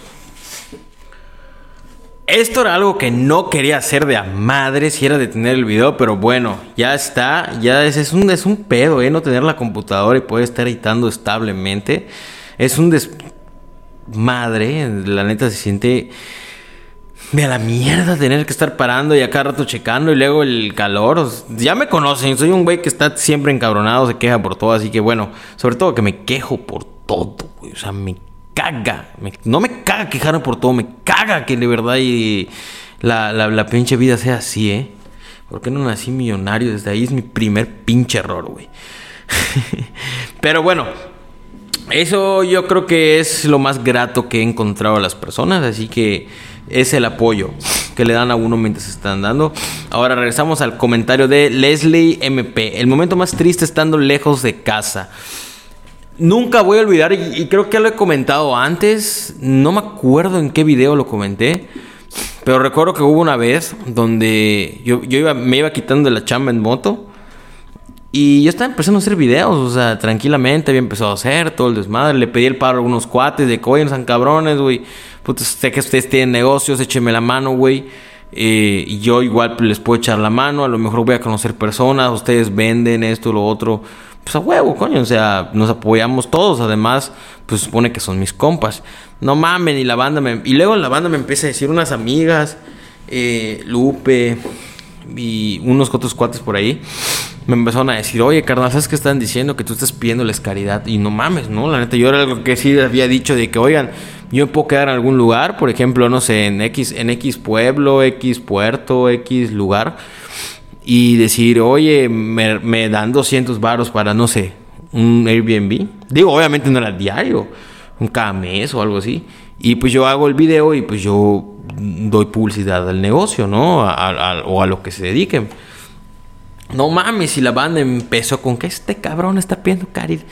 Esto era algo que no quería hacer de a madre si era detener el video, pero bueno, ya está, ya es, es, un, es un pedo, ¿eh? No tener la computadora y poder estar editando establemente. Es un desmadre, la neta se siente me a la mierda tener que estar parando y acá rato checando y luego el calor. Ya me conocen, soy un güey que está siempre encabronado, se queja por todo, así que bueno, sobre todo que me quejo por todo, güey. O sea, me caga. no me caga quejarme por todo, me caga que de verdad y la, la, pinche vida sea así, ¿eh? ¿Por qué no nací millonario? Desde ahí es mi primer pinche error, güey. Pero bueno, eso yo creo que es lo más grato que he encontrado a las personas, así que es el apoyo que le dan a uno mientras están dando. Ahora regresamos al comentario de Leslie MP. El momento más triste estando lejos de casa. Nunca voy a olvidar, y, creo que lo he comentado antes, no me acuerdo en qué video lo comenté, pero recuerdo que hubo una vez donde yo, iba, me iba quitando de la chamba en moto y yo estaba empezando a hacer videos, o sea, tranquilamente había empezado a hacer todo el desmadre, le pedí el paro a algunos cuates de que, oye, cabrones, güey sé que ustedes tienen negocios, échenme la mano, güey. Eh, y yo igual les puedo echar la mano, a lo mejor voy a conocer personas, ustedes venden esto, lo otro. Pues a huevo, coño, o sea, nos apoyamos todos, además, pues supone que son mis compas. No mamen, y la banda me... Y luego la banda me empieza a decir unas amigas, eh, Lupe y unos otros cuates por ahí me empezaron a decir, oye, carnal, ¿sabes qué están diciendo? Que tú estás pidiéndoles caridad. Y no mames, ¿no? La neta, yo era algo que sí había dicho de que, oigan, yo me puedo quedar en algún lugar, por ejemplo, no sé, en X, en X pueblo, X puerto, X lugar, y decir, oye, me, dan 200 varos para, no sé, un Airbnb. Digo, obviamente no era diario, un cada o algo así. Y pues yo hago el video y pues yo doy publicidad al negocio, ¿no? o a lo que se dediquen. No mames, y la banda empezó con que este cabrón está pidiendo caridad.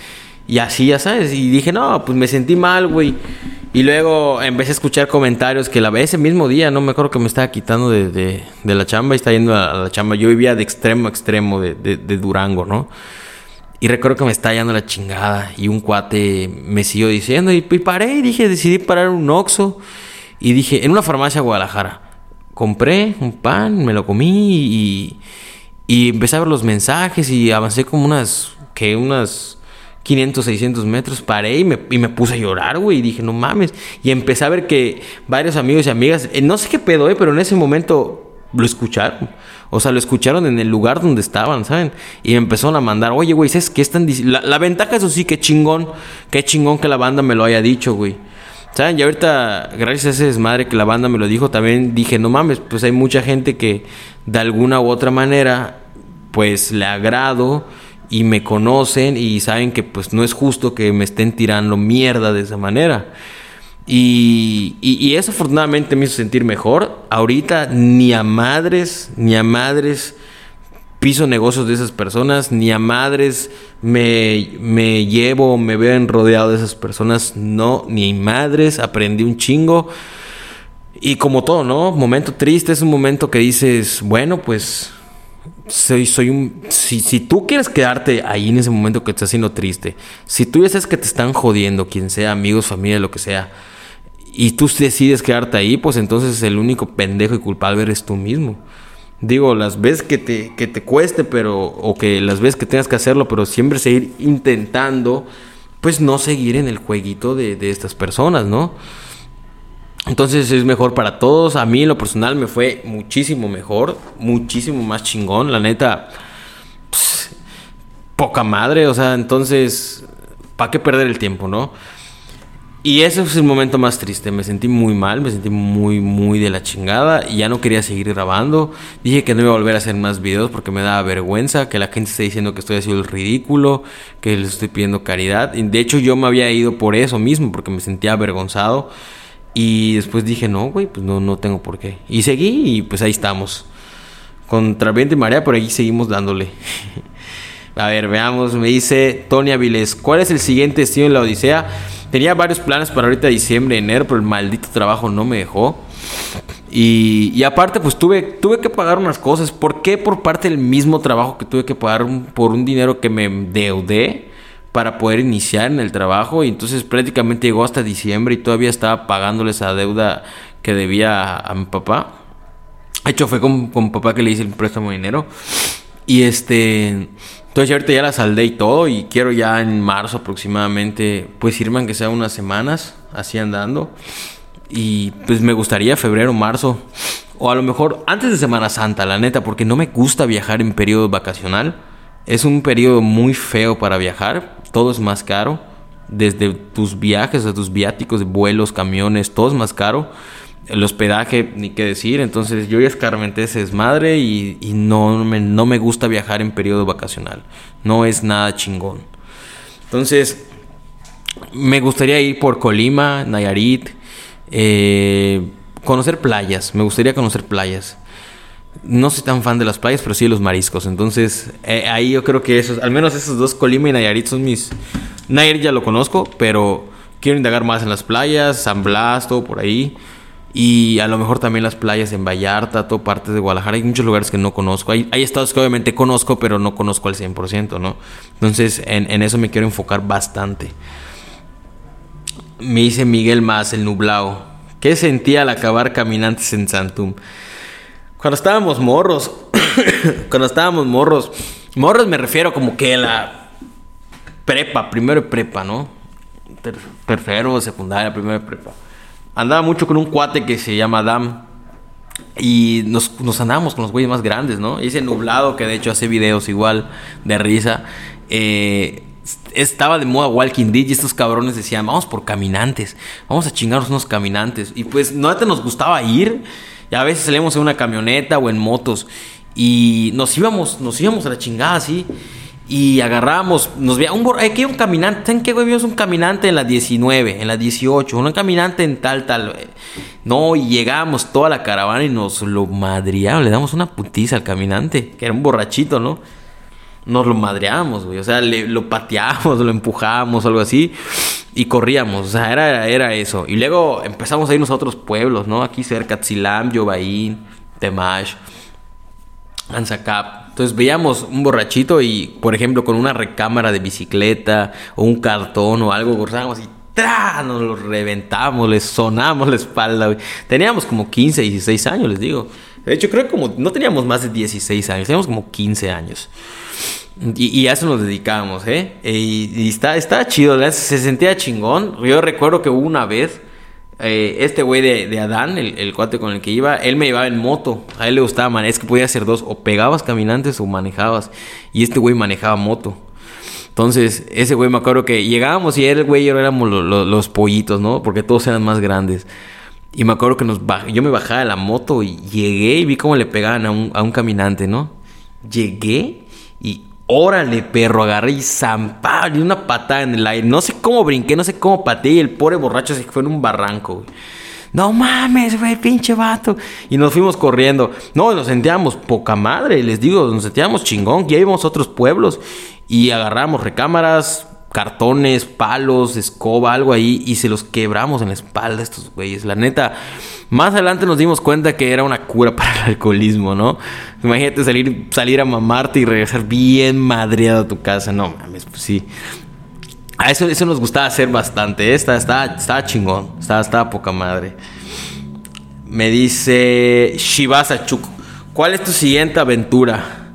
Y así, ya sabes. Y dije, no, pues me sentí mal, güey. Y luego empecé a escuchar comentarios que la ese mismo día, no me acuerdo que me estaba quitando de, de, de la chamba y estaba yendo a, la chamba. Yo vivía de extremo a extremo de, de, Durango, ¿no? Y recuerdo que me estaba yendo la chingada y un cuate me siguió diciendo y, paré y dije, decidí parar un Oxxo y dije, en una farmacia Guadalajara, compré un pan, me lo comí y, y empecé a ver los mensajes y avancé como unas, que unas 500, 600 metros, paré y me, y me puse a llorar, güey. Y dije, no mames. Y empecé a ver que varios amigos y amigas, eh, no sé qué pedo, eh, pero en ese momento lo escucharon. O sea, lo escucharon en el lugar donde estaban, ¿saben? Y me empezaron a mandar, oye, güey, ¿sabes qué están diciendo? La, ventaja, eso sí, qué chingón, qué chingón que la banda me lo haya dicho, güey. ¿Saben? Y ahorita, gracias a ese desmadre que la banda me lo dijo, también dije, no mames, pues hay mucha gente que de alguna u otra manera, pues le agrado y me conocen y saben que pues no es justo que me estén tirando mierda de esa manera. Y, y, eso afortunadamente me hizo sentir mejor. Ahorita ni a madres, ni a madres piso negocios de esas personas, ni a madres me, me llevo, me veo rodeado de esas personas. No, ni a madres, aprendí un chingo. Y como todo, ¿no? Momento triste es un momento que dices, bueno, pues soy, soy un... Si, si, tú quieres quedarte ahí en ese momento que estás siendo triste, si tú ya sabes que te están jodiendo, quien sea, amigos, familia, lo que sea, y tú decides quedarte ahí, pues entonces el único pendejo y culpable eres tú mismo. Digo, las veces que te, que te cueste, pero, o que las veces que tengas que hacerlo, pero siempre seguir intentando, pues no seguir en el jueguito de, de estas personas, ¿no? Entonces es mejor para todos. A mí en lo personal me fue muchísimo mejor, muchísimo más chingón. La neta, poca madre. O sea, entonces, ¿para qué perder el tiempo, no? Y ese es el momento más triste. Me sentí muy mal, me sentí muy, muy de la chingada. Y ya no quería seguir grabando. Dije que no iba a volver a hacer más videos porque me daba vergüenza. Que la gente esté diciendo que estoy haciendo el ridículo. Que les estoy pidiendo caridad. Y de hecho, yo me había ido por eso mismo, porque me sentía avergonzado. Y después dije, no, güey, pues no, no tengo por qué. Y seguí y pues ahí estamos. Contra viento y marea, por ahí seguimos dándole. A ver, veamos, me dice Tony Avilés, ¿cuál es el siguiente destino en la Odisea? Tenía varios planes para ahorita diciembre, enero, pero el maldito trabajo no me dejó. Y, aparte, pues tuve, tuve que pagar unas cosas. ¿Por qué por parte del mismo trabajo que tuve que pagar por un dinero que me deudé? Para poder iniciar en el trabajo y entonces prácticamente llegó hasta diciembre y todavía estaba pagándole esa deuda que debía a, mi papá. De hecho fue con, con papá que le hice el préstamo de dinero y este entonces ahorita ya la saldé y todo y quiero ya en marzo aproximadamente pues irme aunque sea unas semanas así andando y pues me gustaría febrero, marzo o a lo mejor antes de Semana Santa, la neta, porque no me gusta viajar en periodo vacacional. Es un periodo muy feo para viajar todo es más caro. Desde tus viajes, a tus viáticos, vuelos, camiones, todo es más caro. El hospedaje, ni qué decir. Entonces yo ya escarmenté ese desmadre y, y no, me, no me gusta viajar en periodo vacacional. No es nada chingón. Entonces, me gustaría ir por Colima, Nayarit, eh, conocer playas. Me gustaría conocer playas no soy tan fan de las playas, pero sí de los mariscos. Entonces, eh, ahí yo creo que esos, al menos esos dos, Colima y Nayarit, son mis. Nayarit ya lo conozco, pero quiero indagar más en las playas, San Blas, todo por ahí. Y a lo mejor también las playas en Vallarta, todo partes de Guadalajara. Hay muchos lugares que no conozco. Hay, estados que obviamente conozco, pero no conozco al 100%, ¿no? Entonces, en, en eso me quiero enfocar bastante. Me dice Miguel Más, el nublado. ¿Qué sentía al acabar caminantes en Santum? Cuando estábamos morros, cuando estábamos morros, morros me refiero como que la prepa, primero prepa, ¿no? tercero, secundaria, primero prepa. Andaba mucho con un cuate que se llama Adam. Y nos, nos andábamos con los güeyes más grandes, ¿no? ese nublado que de hecho hace videos igual de risa. Eh, estaba de moda Walking Dead y estos cabrones decían, vamos por caminantes, vamos a chingarnos unos caminantes. Y pues no te nos gustaba ir. Y a veces salíamos en una camioneta o en motos y nos íbamos, nos íbamos a la chingada así. Y agarramos, nos veía un aquí hay un caminante, ¿saben qué güey? Vimos un caminante en la 19, en la 18, un caminante en tal, tal. No, y llegamos toda la caravana y nos lo madreamos, le damos una putiza al caminante, que era un borrachito, ¿no? Nos lo madreamos, güey, o sea, lo pateamos, lo empujamos, algo así. y corríamos, o sea, era, era eso. Y luego empezamos a irnos a otros pueblos, ¿no? Aquí cerca, Tzilam, Yobaín, Temash, Anzacap. Entonces veíamos un borrachito y, por ejemplo, con una recámara de bicicleta o un cartón o algo, cortábamos y ¡tra! nos lo reventamos, les sonamos la espalda. Teníamos como 15, 16 años, les digo. De hecho, creo que como no teníamos más de 16 años, teníamos como 15 años. Y, y a eso nos dedicábamos, ¿eh? Y, está, está chido, se sentía chingón. Yo recuerdo que hubo una vez, eh, este güey de, Adán, el, cuate con el que iba, él me llevaba en moto. A él le gustaba manejar, es que podía hacer dos, o pegabas caminantes o manejabas. Y este güey manejaba moto. Entonces, ese güey me acuerdo que llegábamos y él, güey, y yo éramos los pollitos, ¿no? Porque todos eran más grandes. Y me acuerdo que nos yo me bajaba de la moto y llegué y vi cómo le pegaban a un, a un caminante, ¿no? Llegué y órale, perro, agarré y zampaba y una patada en el aire. No sé cómo brinqué, no sé cómo pateé y el pobre borracho se fue en un barranco, güey. No mames, güey, pinche vato. Y nos fuimos corriendo. No, nos sentíamos poca madre, les digo, nos sentíamos chingón. Ya íbamos a otros pueblos y agarramos recámaras, cartones, palos, escoba, algo ahí, y se los quebramos en la espalda estos güeyes. La neta, más adelante nos dimos cuenta que era una cura para el alcoholismo, ¿no? Imagínate salir, salir a mamarte y regresar bien madreado a tu casa. No mames, pues sí. A eso, eso nos gustaba hacer bastante. ¿eh? Estaba, chingón. Estaba, estaba poca madre. Me dice Shibasa Chuko. ¿Cuál es tu siguiente aventura?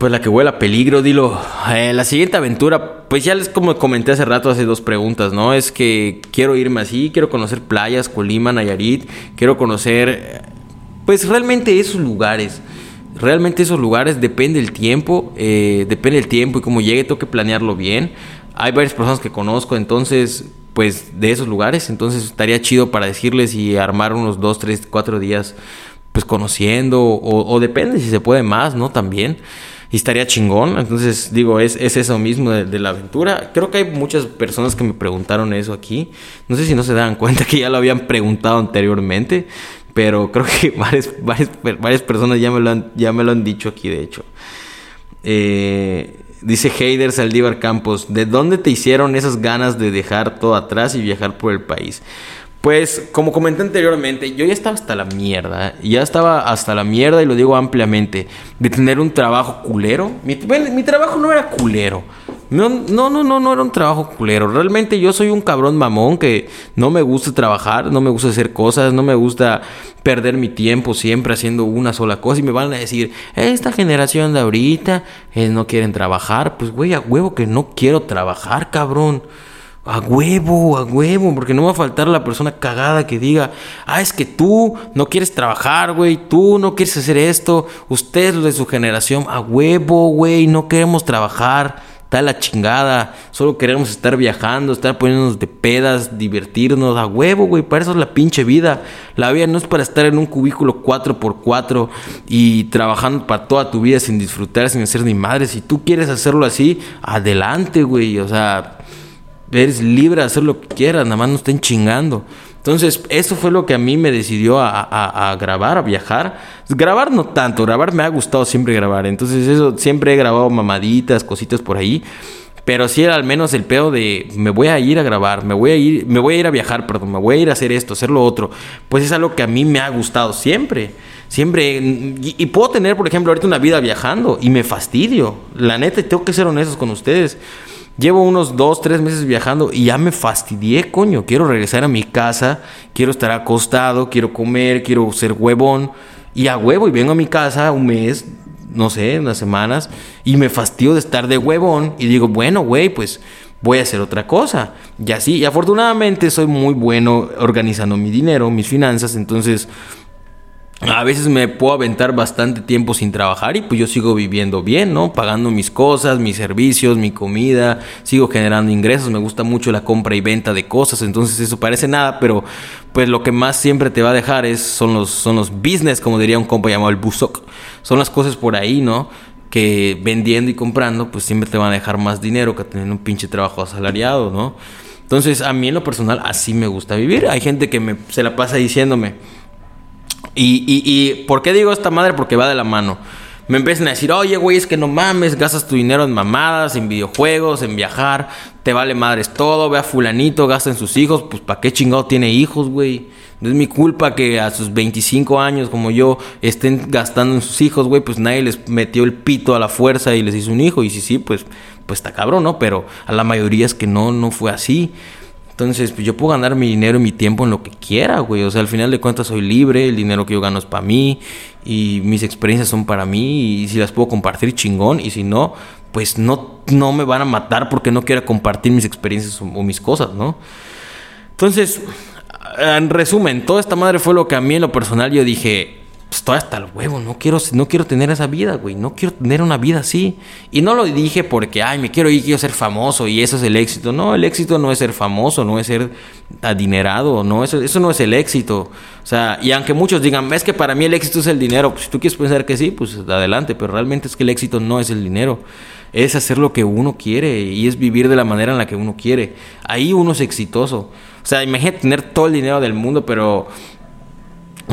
Pues la que huele a peligro, dilo. Eh, la siguiente aventura, pues ya les como comenté hace rato, hace dos preguntas, ¿no? Es que quiero irme así, quiero conocer playas, Colima, Nayarit, quiero conocer, pues realmente esos lugares. Realmente esos lugares depende el tiempo, eh, depende el tiempo y cómo llegue, tengo que planearlo bien. Hay varias personas que conozco, entonces, pues de esos lugares, entonces estaría chido para decirles y armar unos dos, tres, cuatro días, pues conociendo, o, o depende si se puede más, ¿no? También. Y estaría chingón. Entonces, digo, es, es eso mismo de, la aventura. Creo que hay muchas personas que me preguntaron eso aquí. No sé si no se dan cuenta que ya lo habían preguntado anteriormente. Pero creo que varias, varias, personas ya me, lo han, ya me lo han dicho aquí, de hecho. Eh, dice Heider Saldívar Campos, ¿de dónde te hicieron esas ganas de dejar todo atrás y viajar por el país? Pues, como comenté anteriormente, yo ya estaba hasta la mierda. Ya estaba hasta la mierda, y lo digo ampliamente, de tener un trabajo culero. Mi, trabajo no era culero. No, no, no, no, no era un trabajo culero. Realmente yo soy un cabrón mamón que no me gusta trabajar, no me gusta hacer cosas, no me gusta perder mi tiempo siempre haciendo una sola cosa. Y me van a decir, esta generación de ahorita eh, no quieren trabajar. Pues, güey, a huevo que no quiero trabajar, cabrón. A huevo, a huevo, porque no va a faltar la persona cagada que diga, ah, es que tú no quieres trabajar, güey, tú no quieres hacer esto, ustedes de su generación, a huevo, güey, no queremos trabajar, está la chingada, solo queremos estar viajando, estar poniéndonos de pedas, divertirnos, a huevo, güey, para eso es la pinche vida. La vida no es para estar en un cubículo 4x4 y trabajando para toda tu vida sin disfrutar, sin hacer ni madre. Si tú quieres hacerlo así, adelante, güey, o sea Eres libre de hacer lo que quieras, nada más no estén chingando. Entonces, eso fue lo que a mí me decidió a, grabar, a viajar. Grabar no tanto, grabar me ha gustado siempre grabar. Entonces, eso siempre he grabado mamaditas, cositas por ahí. Pero sí era al menos el pedo de me voy a ir a grabar, me voy a ir, me voy a ir a viajar, perdón, me voy a ir a hacer esto, hacer lo otro. Pues es algo que a mí me ha gustado siempre. Siempre. Y puedo tener, por ejemplo, ahorita una vida viajando y me fastidio. La neta, tengo que ser honestos con ustedes. Llevo unos dos, tres meses viajando y ya me fastidié, coño. Quiero regresar a mi casa, quiero estar acostado, quiero comer, quiero ser huevón. Y a huevo, y vengo a mi casa un mes, no sé, unas semanas, y me fastidio de estar de huevón. Y digo, bueno, güey, pues voy a hacer otra cosa. Y así, y afortunadamente soy muy bueno organizando mi dinero, mis finanzas, entonces a veces me puedo aventar bastante tiempo sin trabajar y pues yo sigo viviendo bien, ¿no? Pagando mis cosas, mis servicios, mi comida, sigo generando ingresos, me gusta mucho la compra y venta de cosas, entonces eso parece nada, pero pues lo que más siempre te va a dejar es, son, los, son los business, como diría un compa llamado el Busok, son las cosas por ahí, ¿no? Que vendiendo y comprando pues siempre te van a dejar más dinero que tener un pinche trabajo asalariado, ¿no? Entonces a mí en lo personal así me gusta vivir, hay gente que me, se la pasa diciéndome, y, y, y, ¿por qué digo esta madre? Porque va de la mano. me empiezan a decir, oye, güey, es que no mames, gastas tu dinero en mamadas, en videojuegos, en viajar, te vale madres todo, ve a fulanito, gasta en sus hijos, pues ¿para qué chingado tiene hijos, güey? No es mi culpa que a sus 25 años como yo estén gastando en sus hijos, güey, pues nadie les metió el pito a la fuerza y les hizo un hijo. Y si sí, pues, pues está cabrón, ¿no? Pero a la mayoría es que no, no fue así. Entonces, pues yo puedo ganar mi dinero y mi tiempo en lo que quiera, güey. O sea, al final de cuentas soy libre, el dinero que yo gano es para mí y mis experiencias son para mí y si las puedo compartir, chingón. Y si no, pues no, no me van a matar porque no quiera compartir mis experiencias o, mis cosas, ¿no? Entonces, en resumen, toda esta madre fue lo que a mí en lo personal yo dije, estoy hasta el huevo, no quiero, no quiero tener esa vida, güey, no quiero tener una vida así. Y no lo dije porque, ay, me quiero ir, quiero ser famoso y eso es el éxito. No, el éxito no es ser famoso, no es ser adinerado, no, eso, eso no es el éxito. O sea, y aunque muchos digan, es que para mí el éxito es el dinero, pues si tú quieres pensar que sí, pues adelante, pero realmente es que el éxito no es el dinero. Es hacer lo que uno quiere y es vivir de la manera en la que uno quiere. Ahí uno es exitoso. O sea, imagínate tener todo el dinero del mundo, pero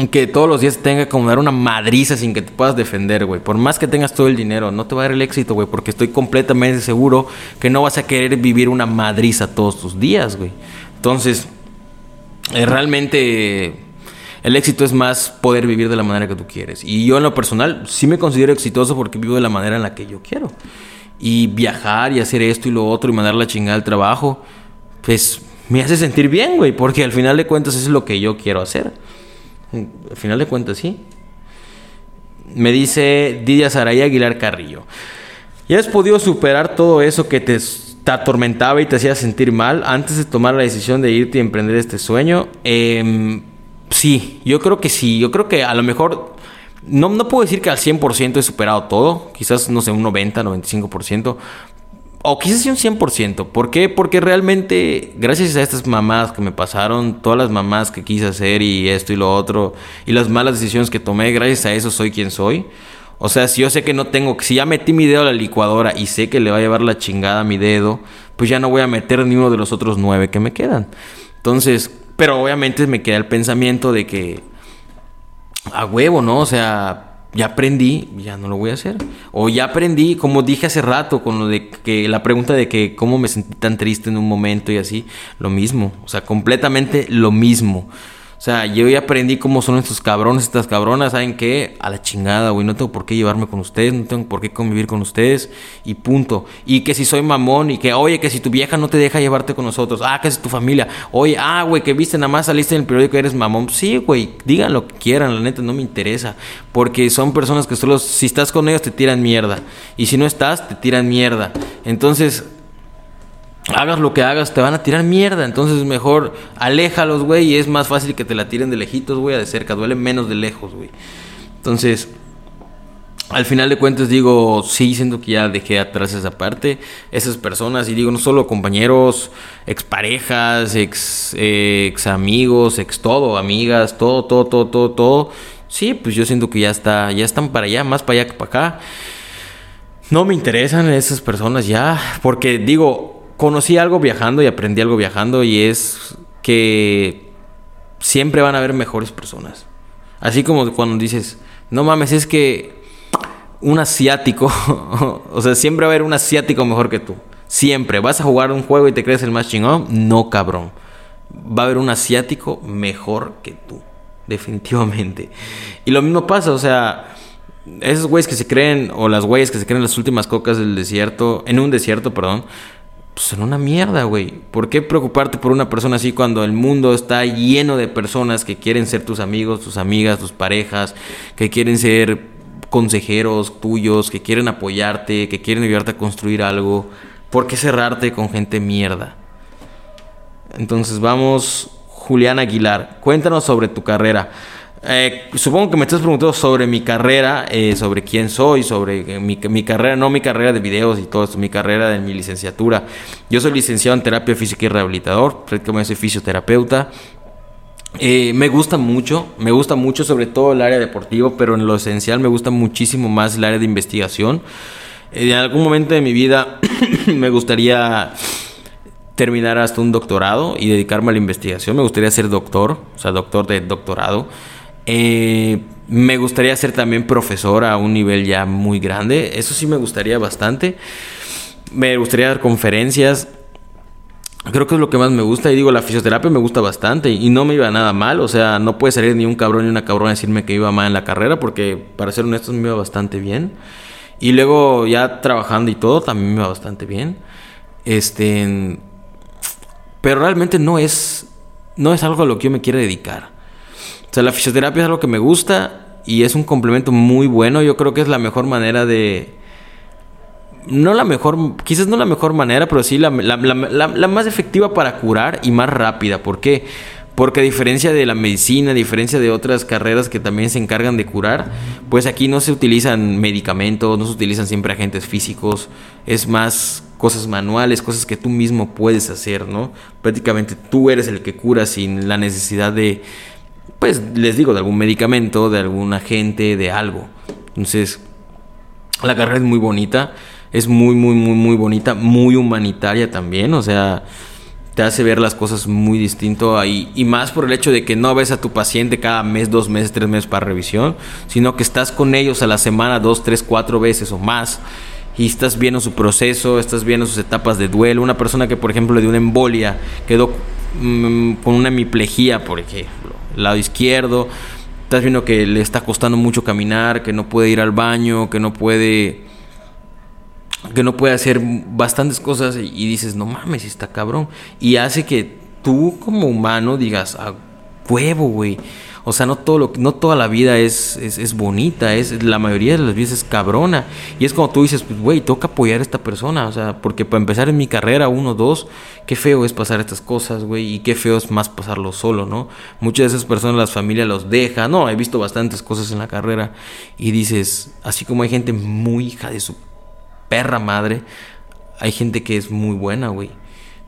que todos los días tenga como dar una madriza sin que te puedas defender, güey. Por más que tengas todo el dinero, no te va a dar el éxito, güey, porque estoy completamente seguro que no vas a querer vivir una madriza todos tus días, güey. Entonces, eh, realmente el éxito es más poder vivir de la manera que tú quieres. Y yo en lo personal sí me considero exitoso porque vivo de la manera en la que yo quiero. Y viajar y hacer esto y lo otro y mandar la chingada al trabajo, pues me hace sentir bien, güey, porque al final de cuentas es lo que yo quiero hacer. Al final de cuentas, sí. Me dice Didia Saray Aguilar Carrillo. ¿Ya has podido superar todo eso que te, atormentaba y te hacía sentir mal antes de tomar la decisión de irte y emprender este sueño? Em, sí, yo creo que sí. Yo creo que a lo mejor no, no puedo decir que al 100% he superado todo, quizás, no sé, un 90, 95%, o quizás sí un 100%. ¿Por qué? Porque realmente, gracias a estas mamás que me pasaron, todas las mamás que quise hacer y esto y lo otro, y las malas decisiones que tomé, gracias a eso soy quien soy. O sea, si yo sé que no tengo, si ya metí mi dedo a la licuadora y sé que le va a llevar la chingada a mi dedo, pues ya no voy a meter ni uno de los otros nueve que me quedan. Entonces, pero obviamente me queda el pensamiento de que, a huevo, ¿no? O sea, ya aprendí, ya no lo voy a hacer. O ya aprendí, como dije hace rato, con lo de que la pregunta de que cómo me sentí tan triste en un momento y así, lo mismo, o sea, completamente lo mismo. O sea, yo ya aprendí cómo son estos cabrones, estas cabronas, ¿saben qué? A la chingada, güey, no tengo por qué llevarme con ustedes, no tengo por qué convivir con ustedes y punto. Y que si soy mamón y que, oye, que si tu vieja no te deja llevarte con nosotros, ah, que es tu familia, oye, ah, güey, que viste, nada más saliste en el periódico que eres mamón. Sí, güey, digan lo que quieran, la neta, no me interesa. Porque son personas que solo, si estás con ellos, te tiran mierda. Y si no estás, te tiran mierda. Entonces, hagas lo que hagas, te van a tirar mierda. Entonces mejor aléjalos, güey, y es más fácil que te la tiren de lejitos, güey, a de cerca. Duele menos de lejos, güey. Entonces, al final de cuentas digo, sí, siento que ya dejé atrás esa parte, esas personas, y digo, no solo compañeros, exparejas, ex, ex amigos, ex todo, amigas, todo, todo, todo, todo, todo. Sí, pues yo siento que ya está, ya están para allá, más para allá que para acá. No me interesan esas personas ya, porque digo, conocí algo viajando y aprendí algo viajando y es que siempre van a haber mejores personas. Así como cuando dices, no mames, es que un asiático, o sea, siempre va a haber un asiático mejor que tú. Siempre. ¿Vas a jugar un juego y te crees el más chingón? No, cabrón. Va a haber un asiático mejor que tú. Definitivamente. Y lo mismo pasa, o sea, esos güeyes que se creen, o las güeyes que se creen las últimas cocas del desierto, en un desierto, perdón, pues son una mierda, güey. ¿Por qué preocuparte por una persona así cuando el mundo está lleno de personas que quieren ser tus amigos, tus amigas, tus parejas, que quieren ser consejeros tuyos, que quieren apoyarte, que quieren ayudarte a construir algo? ¿Por qué cerrarte con gente mierda? Entonces vamos, Julián Aguilar, cuéntanos sobre tu carrera. Eh, supongo que me estás preguntando sobre mi carrera, eh, sobre quién soy, sobre eh, mi, carrera, no mi carrera de videos y todo esto, mi carrera de mi licenciatura. Yo soy licenciado en terapia física y rehabilitador, prácticamente soy fisioterapeuta. me gusta mucho, me gusta mucho sobre todo el área deportivo, pero en lo esencial me gusta muchísimo más el área de investigación. en algún momento de mi vida me gustaría terminar hasta un doctorado y dedicarme a la investigación. Me gustaría ser doctor, o sea, doctor de doctorado. Eh, me gustaría ser también profesor a un nivel ya muy grande. Eso sí me gustaría bastante. Me gustaría dar conferencias. Creo que es lo que más me gusta. Y digo, la fisioterapia me gusta bastante. Y no me iba nada mal. O sea, no puede salir ni un cabrón ni una cabrona a decirme que iba mal en la carrera. Porque, para ser honesto, me iba bastante bien. Y luego, ya trabajando y todo, también me iba bastante bien. Este. Pero realmente no es. No es algo a lo que yo me quiero dedicar. Sea, la fisioterapia es algo que me gusta y es un complemento muy bueno. Yo creo que es la mejor manera de... No la mejor, quizás no la mejor manera, pero sí la, más efectiva para curar y más rápida. ¿Por qué? Porque a diferencia de la medicina, a diferencia de otras carreras que también se encargan de curar, pues aquí no se utilizan medicamentos, no se utilizan siempre agentes físicos, es más cosas manuales, cosas que tú mismo puedes hacer, ¿no? Prácticamente tú eres el que cura sin la necesidad de, pues les digo, de algún medicamento, de algún agente, de algo. Entonces, la carrera es muy bonita, es muy, muy, muy, muy bonita, muy humanitaria también, o sea, te hace ver las cosas muy distinto ahí, y más por el hecho de que no ves a tu paciente cada mes, dos meses, tres meses para revisión, sino que estás con ellos a la semana dos, tres, cuatro veces o más y estás viendo su proceso, estás viendo sus etapas de duelo. Una persona que, por ejemplo, le dio una embolia, quedó mm, con una hemiplejía, por ejemplo, lado izquierdo. Estás viendo que le está costando mucho caminar, que no puede ir al baño, que no puede que no puede hacer bastantes cosas y dices, no mames, está cabrón. Y hace que tú como humano digas, a huevo, güey. O sea, no, todo lo, no toda la vida es, es, bonita, es, la mayoría de las veces es cabrona. Y es como tú dices, pues, güey, toca apoyar a esta persona. O sea, porque para empezar en mi carrera, uno, dos, qué feo es pasar estas cosas, güey. Y qué feo es más pasarlo solo, ¿no? Muchas de esas personas, las familias los dejan. No, he visto bastantes cosas en la carrera. Y dices, así como hay gente muy hija de su perra madre, hay gente que es muy buena, güey.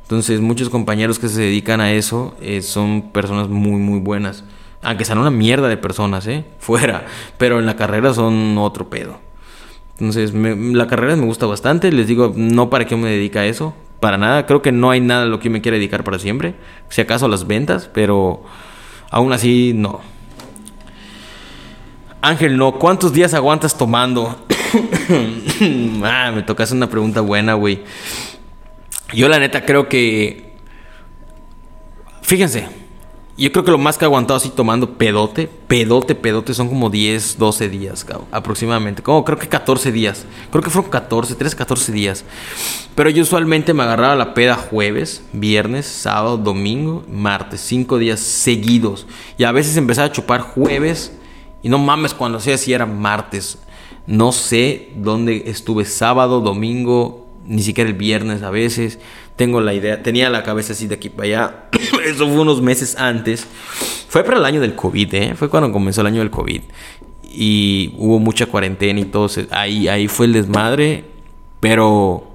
Entonces, muchos compañeros que se dedican a eso eh, son personas muy, muy buenas. Aunque sean una mierda de personas, ¿eh? Fuera. Pero en la carrera son otro pedo. Entonces, la carrera me gusta bastante. Les digo, no para qué me dedica a eso. Para nada. Creo que no hay nada a lo que me quiera dedicar para siempre. Si acaso las ventas, pero aún así no. Ángel, no. ¿Cuántos días aguantas tomando? ah, me tocas una pregunta buena, güey. Yo la neta creo que... Fíjense, yo creo que lo más que he aguantado así tomando pedote, pedote, pedote, son como 10, 12 días, aproximadamente. Como creo que 14 días. Creo que fueron 14, 13, 14 días. Pero yo usualmente me agarraba la peda jueves, viernes, sábado, domingo, martes. Cinco días seguidos. Y a veces empezaba a chupar jueves. Y no mames cuando sea si era martes. No sé dónde estuve sábado, domingo, ni siquiera el viernes a veces tengo la idea, tenía la cabeza así de aquí para allá. Eso fue unos meses antes. Fue para el año del COVID, ¿eh? Fue cuando comenzó el año del COVID. Y hubo mucha cuarentena y todo. Ahí, ahí fue el desmadre. Pero,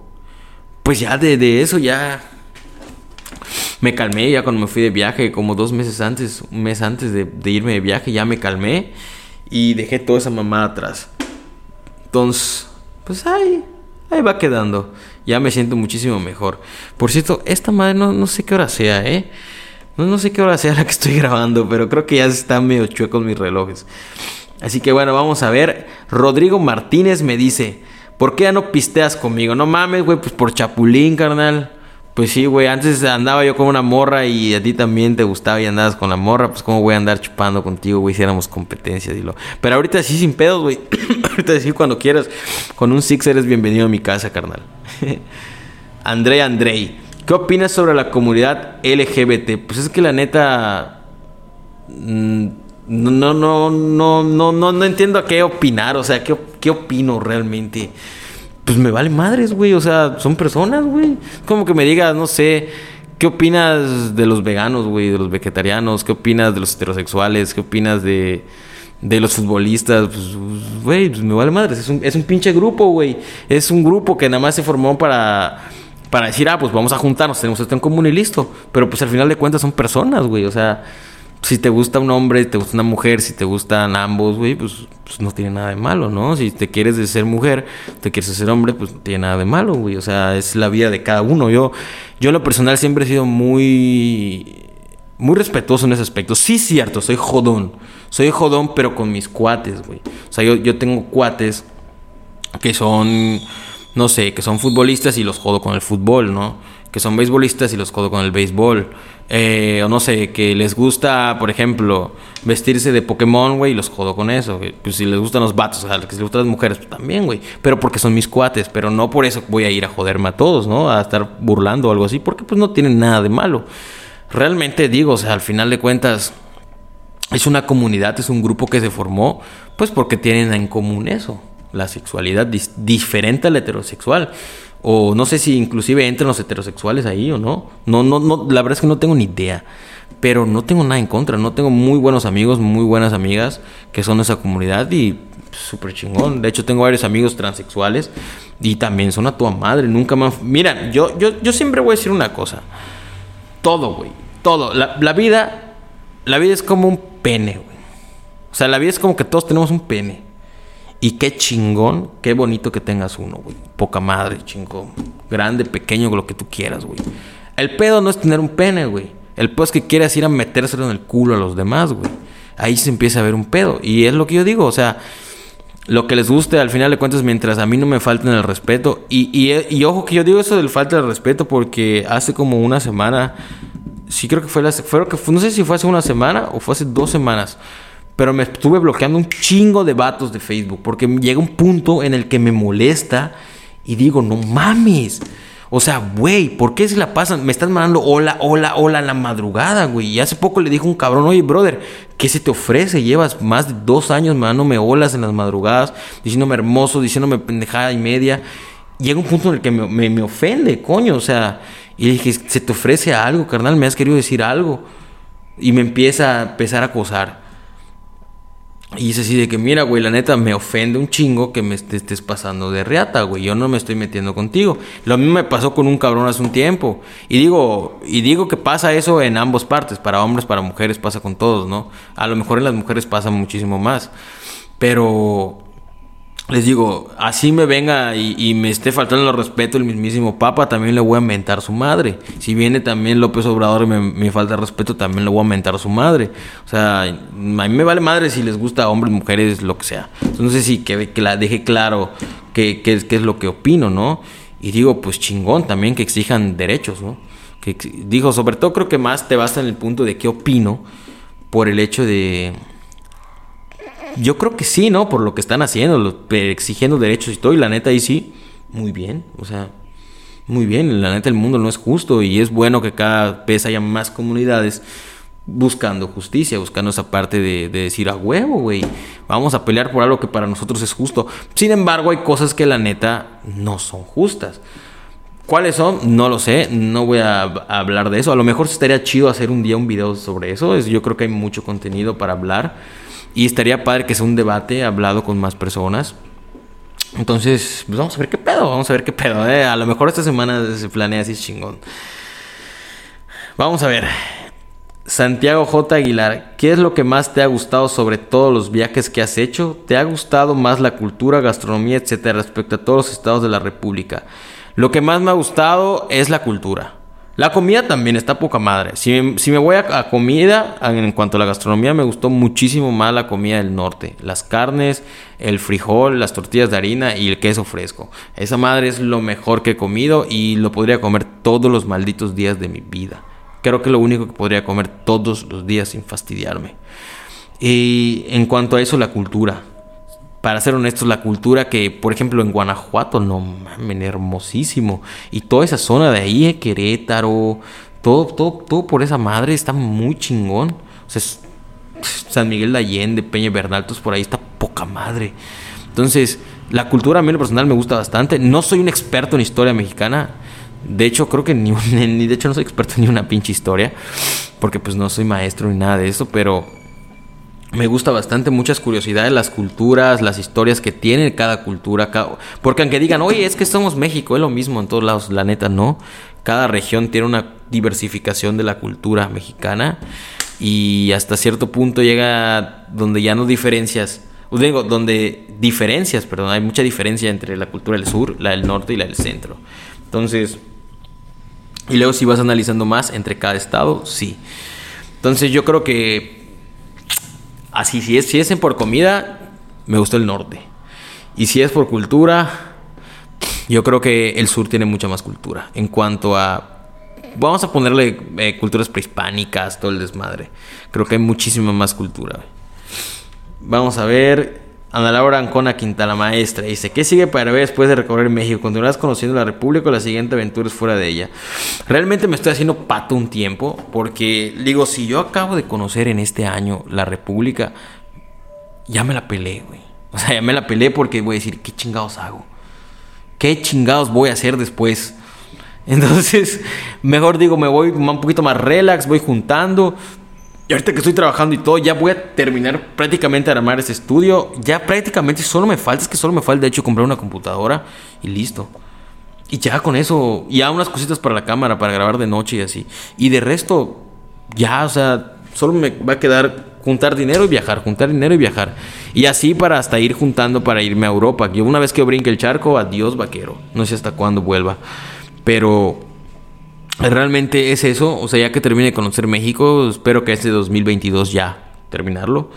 pues ya de, eso ya me calmé. Ya cuando me fui de viaje, como dos meses antes, un mes antes de, de irme de viaje, ya me calmé. Y dejé toda esa mamada atrás. Entonces, pues ahí, ahí va quedando ya me siento muchísimo mejor. Por cierto, esta madre no, no sé qué hora sea, ¿eh? No, no sé qué hora sea la que estoy grabando, pero creo que ya están medio chuecos mis relojes. Así que bueno, vamos a ver. Rodrigo Martínez me dice, ¿por qué ya no pisteas conmigo? No mames, güey, pues por chapulín, carnal. Pues sí, güey, antes andaba yo con una morra y a ti también te gustaba y andabas con la morra, pues cómo voy a andar chupando contigo, güey, si éramos competencia, dilo. Pero ahorita sí sin pedos, güey. ahorita sí cuando quieras, con un Six eres bienvenido a mi casa, carnal. André Andrei, ¿qué opinas sobre la comunidad LGBT? Pues es que la neta mm, no no no no no no no entiendo a qué opinar, o sea, qué qué opino realmente pues me vale madres, güey. O sea, son personas, güey. Como que me digas, no sé, ¿qué opinas de los veganos, güey? De los vegetarianos. ¿Qué opinas de los heterosexuales? ¿Qué opinas de, de los futbolistas? Pues, güey, pues me vale madres. Es un, es un pinche grupo, güey. Es un grupo que nada más se formó para para decir, ah, pues vamos a juntarnos, tenemos esto en común y listo. Pero pues al final de cuentas son personas, güey. O sea, si te gusta un hombre, te gusta una mujer, si te gustan ambos, güey, pues, pues, no tiene nada de malo, ¿no? Si te quieres de ser mujer, te quieres de ser hombre, pues no tiene nada de malo, güey. O sea, es la vida de cada uno. Yo, yo en lo personal siempre he sido muy muy respetuoso en ese aspecto. Sí, cierto, soy jodón. Soy jodón, pero con mis cuates, güey. O sea, yo, yo tengo cuates que son, no sé, que son futbolistas y los jodo con el fútbol, ¿no? Que son beisbolistas y los jodo con el béisbol. Eh, o no sé, que les gusta, por ejemplo, vestirse de Pokémon, güey, y los jodo con eso. Pues si les gustan los vatos, o sea, que les gustan las mujeres, pues también, güey. Pero porque son mis cuates, pero no por eso voy a ir a joderme a todos, ¿no? A estar burlando o algo así, porque pues no tienen nada de malo. Realmente digo, o sea, al final de cuentas, es una comunidad, es un grupo que se formó, pues porque tienen en común eso, la sexualidad diferente al heterosexual. O no sé si inclusive entran los heterosexuales ahí o no. No, no, no, la verdad es que no tengo ni idea. Pero no tengo nada en contra. No tengo muy buenos amigos, muy buenas amigas que son de esa comunidad y súper chingón. De hecho, tengo varios amigos transexuales y también son a tu madre. Nunca más. Mira, yo, yo, yo siempre voy a decir una cosa. Todo, güey. Todo. La, la vida. La vida es como un pene, güey. O sea, la vida es como que todos tenemos un pene. Y qué chingón, qué bonito que tengas uno, güey. Poca madre, chingón. Grande, pequeño, lo que tú quieras, güey. El pedo no es tener un pene, güey. El pedo es que quieras ir a metérselo en el culo a los demás, güey. Ahí se empieza a ver un pedo. Y es lo que yo digo, o sea, lo que les guste, al final de cuentas, mientras a mí no me falten el respeto. Y, y, ojo que yo digo eso del falta de respeto porque hace como una semana, sí creo que fue la, no sé si fue hace una semana o fue hace dos semanas pero me estuve bloqueando un chingo de vatos de Facebook. Porque llega un punto en el que me molesta y digo, no mames. O sea, güey, ¿por qué se la pasan? Me están mandando hola, hola, hola a la madrugada, güey. Y hace poco le dijo un cabrón, oye, brother, ¿qué se te ofrece? Llevas más de dos años mandándome olas en las madrugadas, diciéndome hermoso, diciéndome pendejada y media. Llega un punto en el que me, me ofende, coño. O sea, y le dije, ¿se te ofrece algo, carnal? ¿Me has querido decir algo? Y me empieza a empezar a acosar. Y es así de que, mira, güey, la neta me ofende un chingo que me estés pasando de reata, güey. Yo no me estoy metiendo contigo. Lo mismo me pasó con un cabrón hace un tiempo. Y digo, y digo que pasa eso en ambas partes. Para hombres, para mujeres, pasa con todos, ¿no? A lo mejor en las mujeres pasa muchísimo más. Pero les digo, así me venga y, me esté faltando el respeto el mismísimo Papa, también le voy a mentar su madre. Si viene también López Obrador y me, falta respeto, también le voy a mentar su madre. O sea, a mí me vale madre si les gusta hombres, mujeres, lo que sea. sé si que, que la deje claro qué que, es lo que opino, ¿no? Y digo, pues chingón también que exijan derechos, ¿no? Que, digo, sobre todo creo que más te basta en el punto de qué opino por el hecho de yo creo que sí, ¿no? Por lo que están haciendo, exigiendo derechos y todo. Y la neta ahí sí, muy bien. O sea, muy bien. La neta el mundo no es justo y es bueno que cada vez haya más comunidades buscando justicia, buscando esa parte de, decir a huevo, güey, vamos a pelear por algo que para nosotros es justo. Sin embargo, hay cosas que la neta no son justas. ¿Cuáles son? No lo sé, no voy a, a hablar de eso. A lo mejor estaría chido hacer un día un video sobre eso. Yo creo que hay mucho contenido para hablar. Y estaría padre que sea un debate hablado con más personas. Entonces, pues vamos a ver qué pedo, vamos a ver qué pedo. ¿eh? A lo mejor esta semana se planea así chingón. Vamos a ver. Santiago J. Aguilar, ¿qué es lo que más te ha gustado sobre todos los viajes que has hecho? ¿Te ha gustado más la cultura, gastronomía, etcétera, respecto a todos los estados de la República? Lo que más me ha gustado es la cultura. La comida también está poca madre. Si, me voy a, comida, en cuanto a la gastronomía, me gustó muchísimo más la comida del norte. Las carnes, el frijol, las tortillas de harina y el queso fresco. Esa madre es lo mejor que he comido y lo podría comer todos los malditos días de mi vida. Creo que es lo único que podría comer todos los días sin fastidiarme. Y en cuanto a eso, la cultura para ser honestos, la cultura que, por ejemplo, en Guanajuato, no mames, hermosísimo. Y toda esa zona de ahí, eh, Querétaro, todo, todo, todo por esa madre está muy chingón. O sea, San Miguel de Allende, Peña Bernal, por ahí está poca madre. Entonces, la cultura a mí en lo personal me gusta bastante. No soy un experto en historia mexicana. De hecho, creo que ni, ni de hecho no soy experto en ni una pinche historia. Porque pues no soy maestro ni nada de eso. Pero me gusta bastante muchas curiosidades, las culturas, las historias que tiene cada cultura. porque aunque digan, oye, es que somos México, es lo mismo en todos lados, la neta no. Cada región tiene una diversificación de la cultura mexicana y hasta cierto punto llega donde ya no diferencias, digo, donde diferencias, perdón, hay mucha diferencia entre la cultura del sur, la del norte y la del centro. Entonces, y luego si vas analizando más entre cada estado, sí. Entonces yo creo que así, si es, si es por comida, me gusta el norte. Y si es por cultura, yo creo que el sur tiene mucha más cultura. En cuanto a vamos a ponerle eh, culturas prehispánicas, todo el desmadre. Creo que hay muchísima más cultura. Vamos a ver. Ana Laura Ancona Quintana Maestra dice: ¿Qué sigue para ver después de recorrer México? ¿Continuarás conociendo la República o la siguiente aventura es fuera de ella? Realmente me estoy haciendo pato un tiempo. Porque, digo, si yo acabo de conocer en este año la República, ya me la peleé, güey. O sea, ya me la peleé porque voy a decir: ¿Qué chingados hago? ¿Qué chingados voy a hacer después? Entonces, mejor digo, me voy un poquito más relax, voy juntando. Y ahorita que estoy trabajando y todo, ya voy a terminar prácticamente de armar ese estudio. Ya prácticamente solo me falta, es que solo me falta de hecho comprar una computadora y listo. Y ya con eso, ya unas cositas para la cámara, para grabar de noche y así. Y de resto, ya, o sea, solo me va a quedar juntar dinero y viajar, juntar dinero y viajar. Y así para hasta ir juntando para irme a Europa. Yo una vez que brinque el charco, adiós vaquero. No sé hasta cuándo vuelva. Pero realmente es eso. O sea, ya que termine de conocer México, espero que este 2022 ya terminarlo.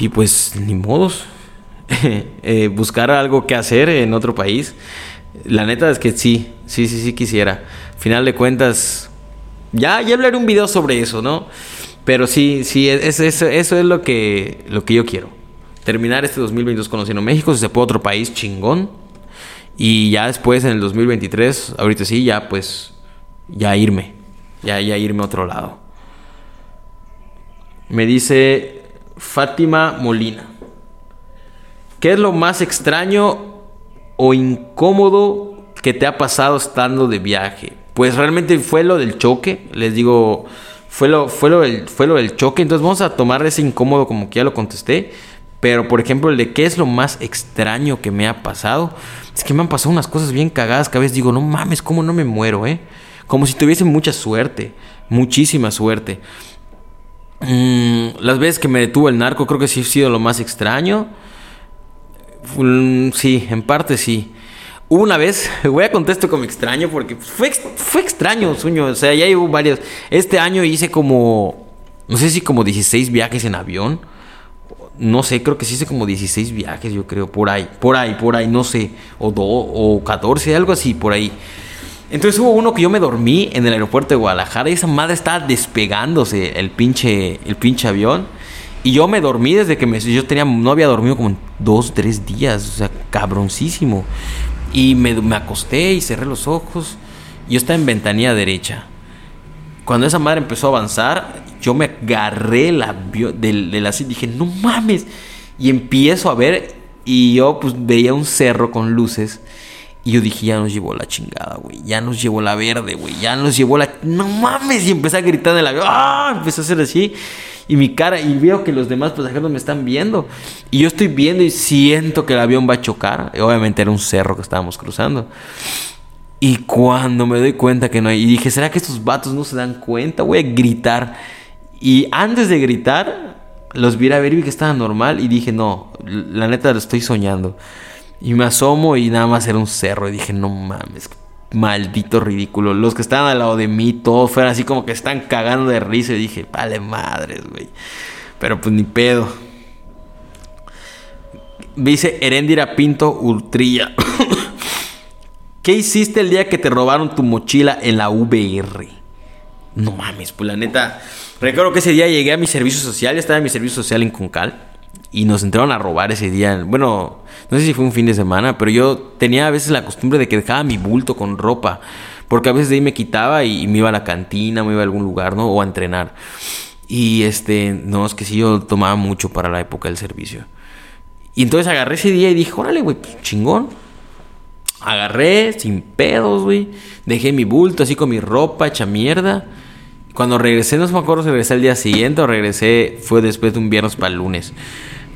Y pues, ni modos. Eh, buscar algo que hacer en otro país. La neta es que sí, sí, sí, sí quisiera. Final de cuentas, ya, ya hablaré un video sobre eso, ¿no? Pero sí, sí, eso, eso es lo que, lo que yo quiero. Terminar este 2022 conociendo México, si se puede otro país, chingón. Y ya después, en el 2023, ahorita sí, ya pues, ya irme. Ya, ya irme a otro lado. Me dice Fátima Molina. ¿Qué es lo más extraño o incómodo que te ha pasado estando de viaje? Pues realmente fue lo del choque. Les digo, fue lo, fue lo, del, fue lo del choque. Entonces vamos a tomar ese incómodo como que ya lo contesté. Pero, por ejemplo, el de qué es lo más extraño que me ha pasado. Es que me han pasado unas cosas bien cagadas que a veces digo, no mames, ¿cómo no me muero, eh? Como si tuviese mucha suerte, muchísima suerte. Mm, las veces que me detuvo el narco creo que sí ha sido lo más extraño. Mm, sí, en parte sí. Una vez, voy a contestar como extraño porque fue, fue extraño, sueño. O sea, ya hubo varios. Este año hice como, no sé si como 16 viajes en avión no sé, creo que sí hice como 16 viajes, yo creo, por ahí, por ahí, por ahí, no sé, o, do, o 14, algo así, por ahí. Entonces hubo uno que yo me dormí en el aeropuerto de Guadalajara y esa madre estaba despegándose el pinche, el pinche avión. Y yo me dormí desde que me, yo tenía, no había dormido como dos, tres días, o sea, cabroncísimo. Y me, me acosté y cerré los ojos. Yo estaba en ventanilla derecha. Cuando esa madre empezó a avanzar, yo me agarré la, del, del y dije, no mames. Y empiezo a ver y yo pues veía un cerro con luces. Y yo dije, ya nos llevó la chingada, güey. Ya nos llevó la verde, güey. Ya nos llevó la... No mames. Y empecé a gritar en el avión. ¡Ah! Empecé a hacer así. Y mi cara... Y veo que los demás pasajeros me están viendo. Y yo estoy viendo y siento que el avión va a chocar. Y obviamente era un cerro que estábamos cruzando. Y cuando me doy cuenta que no hay... Y dije, ¿será que estos vatos no se dan cuenta? Voy a gritar. Y antes de gritar, los vi a ver y vi que estaba normal. Y dije, no, la neta lo estoy soñando. Y me asomo y nada más era un cerro. Y dije, no mames, maldito ridículo. Los que estaban al lado de mí, todos fueron así como que están cagando de risa. Y dije, vale madres, güey. Pero pues ni pedo. Dice Herendira Pinto Ultrilla. ¿Qué hiciste el día que te robaron tu mochila en la VR? No mames, pues la neta. Recuerdo que ese día llegué a mi servicio social, ya estaba en mi servicio social en Concal. Y nos entraron a robar ese día. Bueno, no sé si fue un fin de semana, pero yo tenía a veces la costumbre de que dejaba mi bulto con ropa. Porque a veces de ahí me quitaba y, me iba a la cantina, me iba a algún lugar, ¿no? O a entrenar. Y este, no, es que sí, yo tomaba mucho para la época del servicio. Y entonces agarré ese día y dije, órale, güey, pues, chingón. Agarré sin pedos, güey. Dejé mi bulto así con mi ropa hecha mierda. Cuando regresé, no me acuerdo si regresé el día siguiente o regresé, fue después de un viernes para el lunes.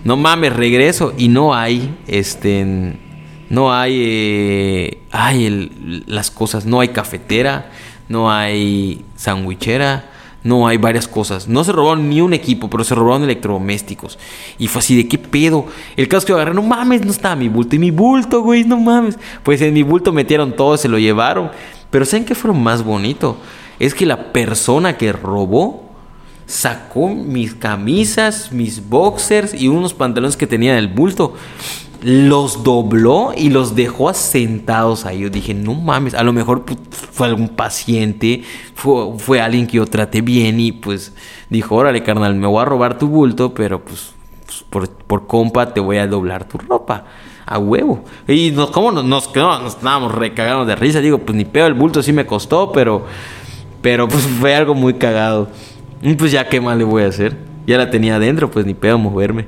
No mames, regreso y no hay, este, no hay, eh, hay las cosas, no hay cafetera, no hay sandwichera, no hay varias cosas. No se robaron ni un equipo, pero se robaron electrodomésticos. Y fue así de qué pedo. El caso que yo agarré, no mames, no estaba mi bulto. Y mi bulto, güey, no mames. Pues en mi bulto metieron todo, se lo llevaron. Pero ¿saben qué fue lo más bonito? Es que la persona que robó sacó mis camisas, mis boxers y unos pantalones que tenía en el bulto. Los dobló y los dejó asentados ahí. Yo dije, no mames, a lo mejor pues, fue algún paciente, fue, fue alguien que yo traté bien y pues dijo, órale carnal, me voy a robar tu bulto, pero pues, pues por, compa te voy a doblar tu ropa a huevo. Y nos, ¿cómo nos, nos, nos estábamos recagados de risa? Digo, pues ni pedo, el bulto sí me costó, pero, pero pues fue algo muy cagado. Y pues ya, ¿qué más le voy a hacer? Ya la tenía adentro, pues ni pedo moverme.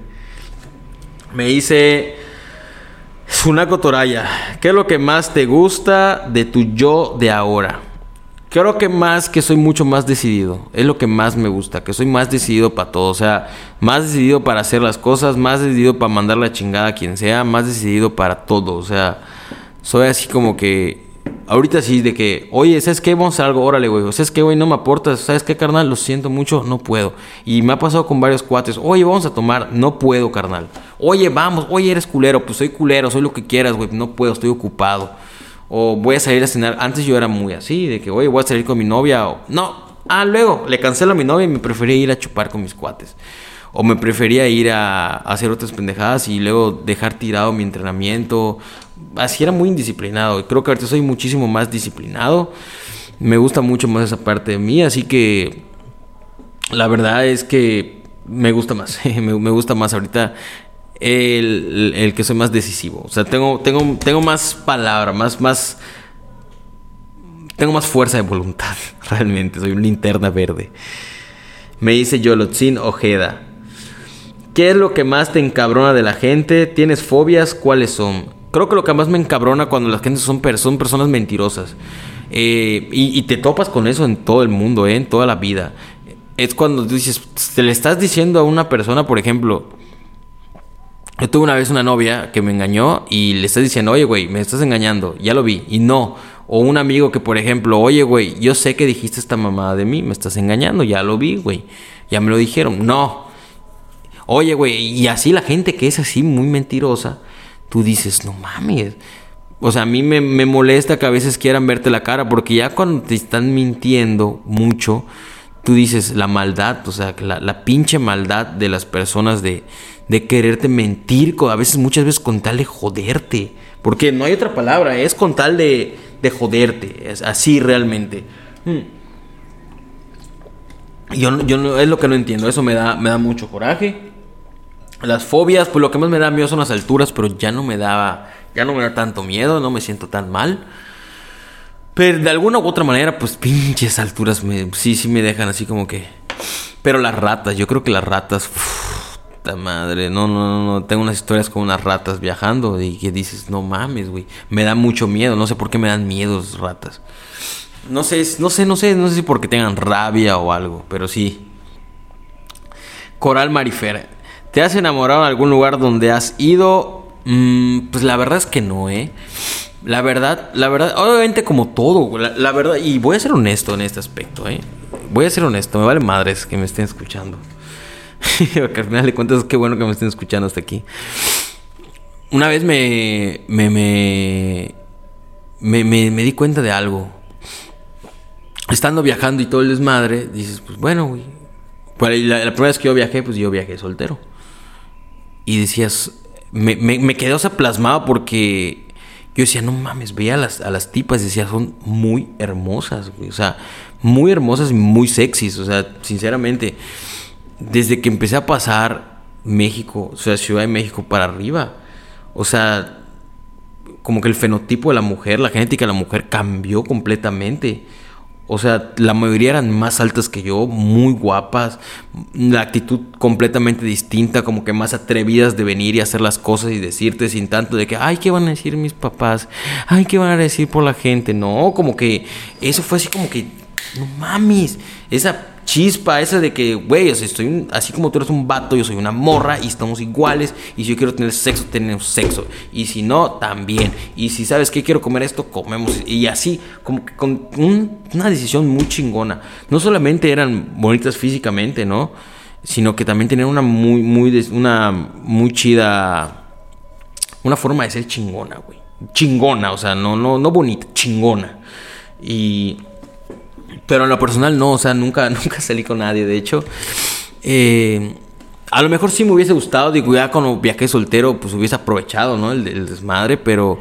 Me dice Sunako Toraya, ¿qué es lo que más te gusta de tu yo de ahora? Creo que más que soy mucho más decidido. Es lo que más me gusta, que soy más decidido para todo. O sea, más decidido para hacer las cosas, más decidido para mandar la chingada a quien sea, más decidido para todo. O sea, soy así como que. Ahorita sí, de que, oye, ¿sabes qué? Vamos a algo, órale, güey. ¿Sabes qué, güey? No me aportas. ¿Sabes qué, carnal? Lo siento mucho, no puedo. Y me ha pasado con varios cuates. Oye, vamos a tomar. No puedo, carnal. Oye, vamos. Oye, eres culero. Pues soy culero, soy lo que quieras, güey. No puedo, estoy ocupado. O voy a salir a cenar. Antes yo era muy así, de que, oye, voy a salir con mi novia. O, no. Ah, luego le cancelo a mi novia y me prefería ir a chupar con mis cuates. O me prefería ir a, hacer otras pendejadas y luego dejar tirado mi entrenamiento. Así era muy indisciplinado. Creo que ahorita soy muchísimo más disciplinado. Me gusta mucho más esa parte de mí. Así que la verdad es que me gusta más. me, me gusta más ahorita el, que soy más decisivo. O sea, tengo, tengo, tengo más palabra, más, más. Tengo más fuerza de voluntad, realmente. Soy una linterna verde. Me dice Yolotzin Ojeda. ¿Qué es lo que más te encabrona de la gente? ¿Tienes fobias? ¿Cuáles son? Creo que lo que más me encabrona cuando las gente son, son personas mentirosas. Eh, y, te topas con eso en todo el mundo, eh, en toda la vida. Es cuando dices, te le estás diciendo a una persona, por ejemplo, yo tuve una vez una novia que me engañó y le estás diciendo, oye, güey, me estás engañando, ya lo vi, y no. O un amigo que, por ejemplo, oye, güey, yo sé que dijiste esta mamada de mí, me estás engañando, ya lo vi, güey, ya me lo dijeron. No. Oye, güey, y así la gente que es así muy mentirosa, tú dices, no mames. O sea, a mí me, me molesta que a veces quieran verte la cara, porque ya cuando te están mintiendo mucho, tú dices la maldad, o sea, la, la pinche maldad de las personas de, de quererte mentir, a veces, muchas veces con tal de joderte. Porque no hay otra palabra, es con tal de, de joderte, es así realmente. Hmm. Yo, yo no, es lo que no entiendo, eso me da, me da mucho coraje. Las fobias, pues lo que más me da miedo son las alturas, pero ya no me daba, ya no me da tanto miedo, no me siento tan mal. Pero de alguna u otra manera, pues pinches alturas me, sí, sí me dejan así como que... Pero las ratas, yo creo que las ratas... puta madre, no, no, no, tengo unas historias con unas ratas viajando y que dices, no mames, güey. Me da mucho miedo, no sé por qué me dan miedo esas ratas. No sé, no sé, no sé, no sé si porque tengan rabia o algo, pero sí. Coral Marifera. ¿Te has enamorado en algún lugar donde has ido? Mm, pues la verdad es que no, ¿eh? La verdad, la verdad, obviamente como todo, la, verdad, y voy a ser honesto en este aspecto, ¿eh? Voy a ser honesto, me vale madres que me estén escuchando. Porque al final de cuentas, qué bueno que me estén escuchando hasta aquí. Una vez me, me, me, me, di cuenta de algo. Estando viajando y todo el desmadre, dices, pues bueno, güey. Pues la, la primera vez que yo viajé, pues yo viajé soltero. Y decías, me, me, me quedé o sea, plasmado porque yo decía, no mames, veía a las, a las tipas decía, son muy hermosas. O sea, muy hermosas y muy sexys. O sea, sinceramente, desde que empecé a pasar México, o sea, Ciudad de México para arriba, o sea, como que el fenotipo de la mujer, la genética de la mujer cambió completamente. O sea, la mayoría eran más altas que yo, muy guapas, la actitud completamente distinta, como que más atrevidas de venir y hacer las cosas y decirte sin tanto de que, ay, ¿qué van a decir mis papás? Ay, ¿qué van a decir por la gente? No, como que eso fue así como que, no mames, esa chispa esa de que, güey, o sea, estoy así como tú eres un vato, yo soy una morra y estamos iguales. Y si yo quiero tener sexo, tenemos sexo. Y si no, también. Y si sabes que quiero comer esto, comemos. Y así, como que con una decisión muy chingona. No solamente eran bonitas físicamente, ¿no? Sino que también tenían una muy, muy, una muy chida. Una forma de ser chingona, güey. Chingona, o sea, no, no, no bonita, chingona. Y Pero en lo personal no, o sea, nunca, nunca salí con nadie. De hecho, eh, a lo mejor sí me hubiese gustado, digo, ya cuando viajé soltero, pues hubiese aprovechado, ¿no? El, desmadre, pero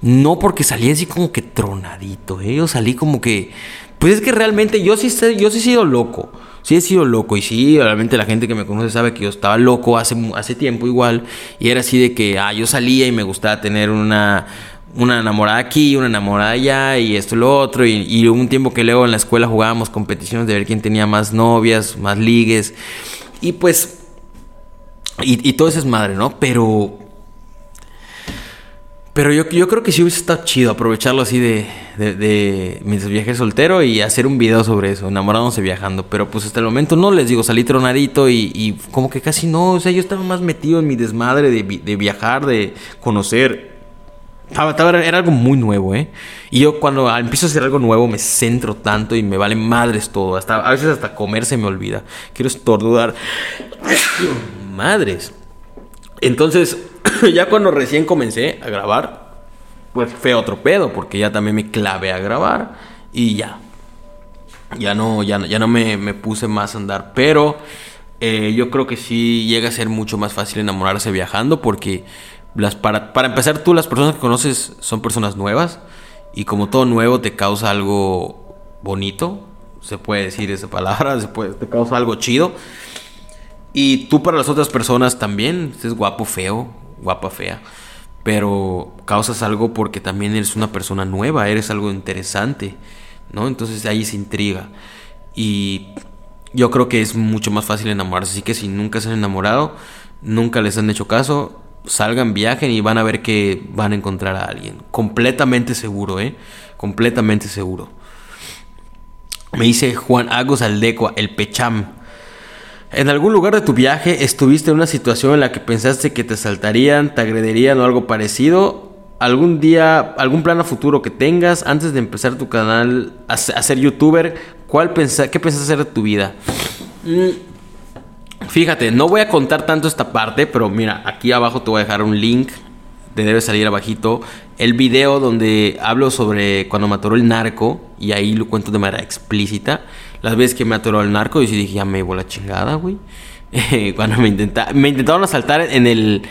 no porque salí así como que tronadito, ¿eh? Yo salí como que, pues es que realmente yo sí, yo sí he sido loco. Sí he sido loco y sí, realmente la gente que me conoce sabe que yo estaba loco hace, hace tiempo igual y era así de que, ah, yo salía y me gustaba tener una, una enamorada aquí, una enamorada allá y esto y lo otro. Y, un tiempo que luego en la escuela jugábamos competiciones de ver quién tenía más novias, más ligues. Y pues. Y, todo eso es madre, ¿no? Pero. Pero yo, yo creo que sí hubiese estado chido aprovecharlo así de, de, de mis soltero y hacer un video sobre eso, enamorándose viajando. Pero pues hasta el momento no les digo, salí tronadito y, y como que casi no. O sea, yo estaba más metido en mi desmadre de, de viajar, de conocer era algo muy nuevo, ¿eh? Y yo cuando empiezo a hacer algo nuevo me centro tanto y me vale madres todo. Hasta, a veces hasta comer se me olvida. Quiero estornudar. madres. Entonces, ya cuando recién comencé a grabar, pues fue otro pedo, porque ya también me clavé a grabar y ya. Ya no, ya, ya no me, me puse más a andar. Pero eh, yo creo que sí llega a ser mucho más fácil enamorarse viajando porque las, para, para empezar, tú las personas que conoces son personas nuevas y como todo nuevo te causa algo bonito, se puede decir esa palabra, se puede, te causa algo chido. Y tú para las otras personas también, es guapo, feo, guapa, fea, pero causas algo porque también eres una persona nueva, eres algo interesante, ¿no? Entonces ahí se intriga. Y yo creo que es mucho más fácil enamorarse, así que si nunca se han enamorado, nunca les han hecho caso, salgan, viajen y van a ver que van a encontrar a alguien. Completamente seguro, ¿eh? Completamente seguro. Me dice Juan Agos Aldecua, el Pecham. ¿En algún lugar de tu viaje estuviste en una situación en la que pensaste que te saltarían, te agredirían o algo parecido? ¿Algún día, algún plan a futuro que tengas antes de empezar tu canal a, ser youtuber? ¿Cuál pensa, ¿Qué pensás hacer de tu vida? Mm, Fíjate, no voy a contar tanto esta parte, pero mira, aquí abajo te voy a dejar un link, te debe salir abajito, el video donde hablo sobre cuando me atoró el narco, y ahí lo cuento de manera explícita, las veces que me atoró el narco, y sí dije, ya me llevo la chingada, güey. cuando me, intenta, me intentaron asaltar en, el,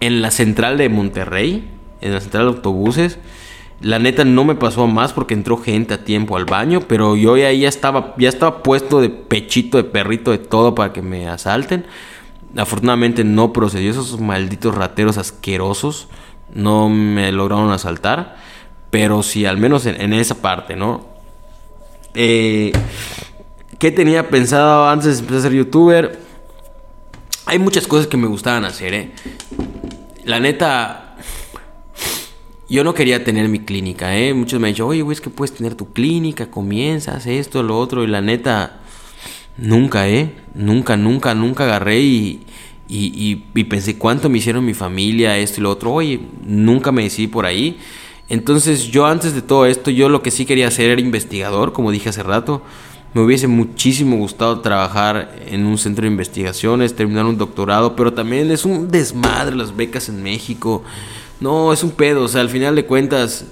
en la central de Monterrey, en la central de autobuses, la neta no me pasó más porque entró gente a tiempo al baño, pero yo ya, ya estaba ya estaba puesto de pechito, de perrito, de todo para que me asalten. Afortunadamente no procedió, esos malditos rateros asquerosos no me lograron asaltar, pero sí, al menos en, esa parte, ¿no? Eh, ¿Qué tenía pensado antes de empezar a ser youtuber? Hay muchas cosas que me gustaban hacer, ¿eh? La neta, yo no quería tener mi clínica, ¿eh? Muchos me han dicho, oye, güey, es que puedes tener tu clínica, comienzas esto, lo otro. Y la neta, nunca, ¿eh? Nunca, nunca, nunca agarré y, y, y, pensé cuánto me hicieron mi familia, esto y lo otro. Oye, nunca me decidí por ahí. Entonces yo antes de todo esto, yo lo que sí quería hacer era investigador, como dije hace rato. Me hubiese muchísimo gustado trabajar en un centro de investigaciones, terminar un doctorado, pero también es un desmadre las becas en México. No, es un pedo, o sea, al final de cuentas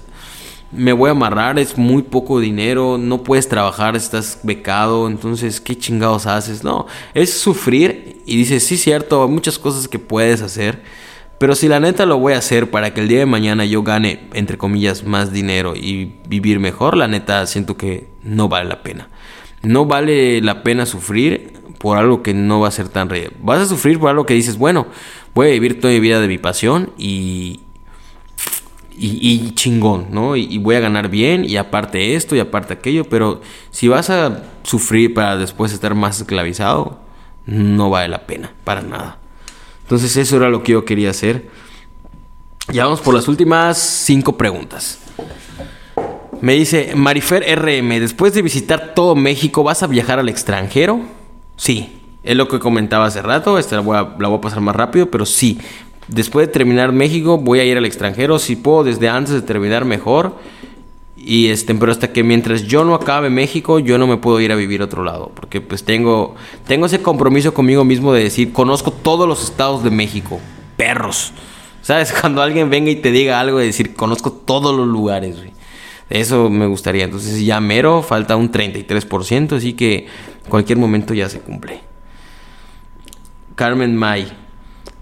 me voy a amarrar, es muy poco dinero, no puedes trabajar, estás becado, entonces, ¿qué chingados haces? No, es sufrir y dices, sí, cierto, hay muchas cosas que puedes hacer, pero si la neta lo voy a hacer para que el día de mañana yo gane, entre comillas, más dinero y vivir mejor, la neta siento que no vale la pena. No vale la pena sufrir por algo que no va a ser tan real. Vas a sufrir por algo que dices, bueno, voy a vivir toda mi vida de mi pasión y, y, chingón, ¿no? Y, voy a ganar bien y aparte esto y aparte aquello, pero si vas a sufrir para después estar más esclavizado, no vale la pena, para nada. Entonces eso era lo que yo quería hacer. Ya vamos por las últimas cinco preguntas. Me dice Marifer RM, después de visitar todo México, ¿vas a viajar al extranjero? Sí, es lo que comentaba hace rato, esta la voy a, la voy a pasar más rápido, pero sí, Después de terminar México, voy a ir al extranjero. Si puedo, desde antes de terminar, mejor. Y este, pero hasta que mientras yo no acabe México, yo no me puedo ir a vivir a otro lado. Porque pues tengo, tengo ese compromiso conmigo mismo de decir, conozco todos los estados de México. Perros. ¿Sabes? Cuando alguien venga y te diga algo, de decir, conozco todos los lugares, Eso me gustaría. Entonces ya mero, falta un 33%, así que cualquier momento ya se cumple. Carmen May.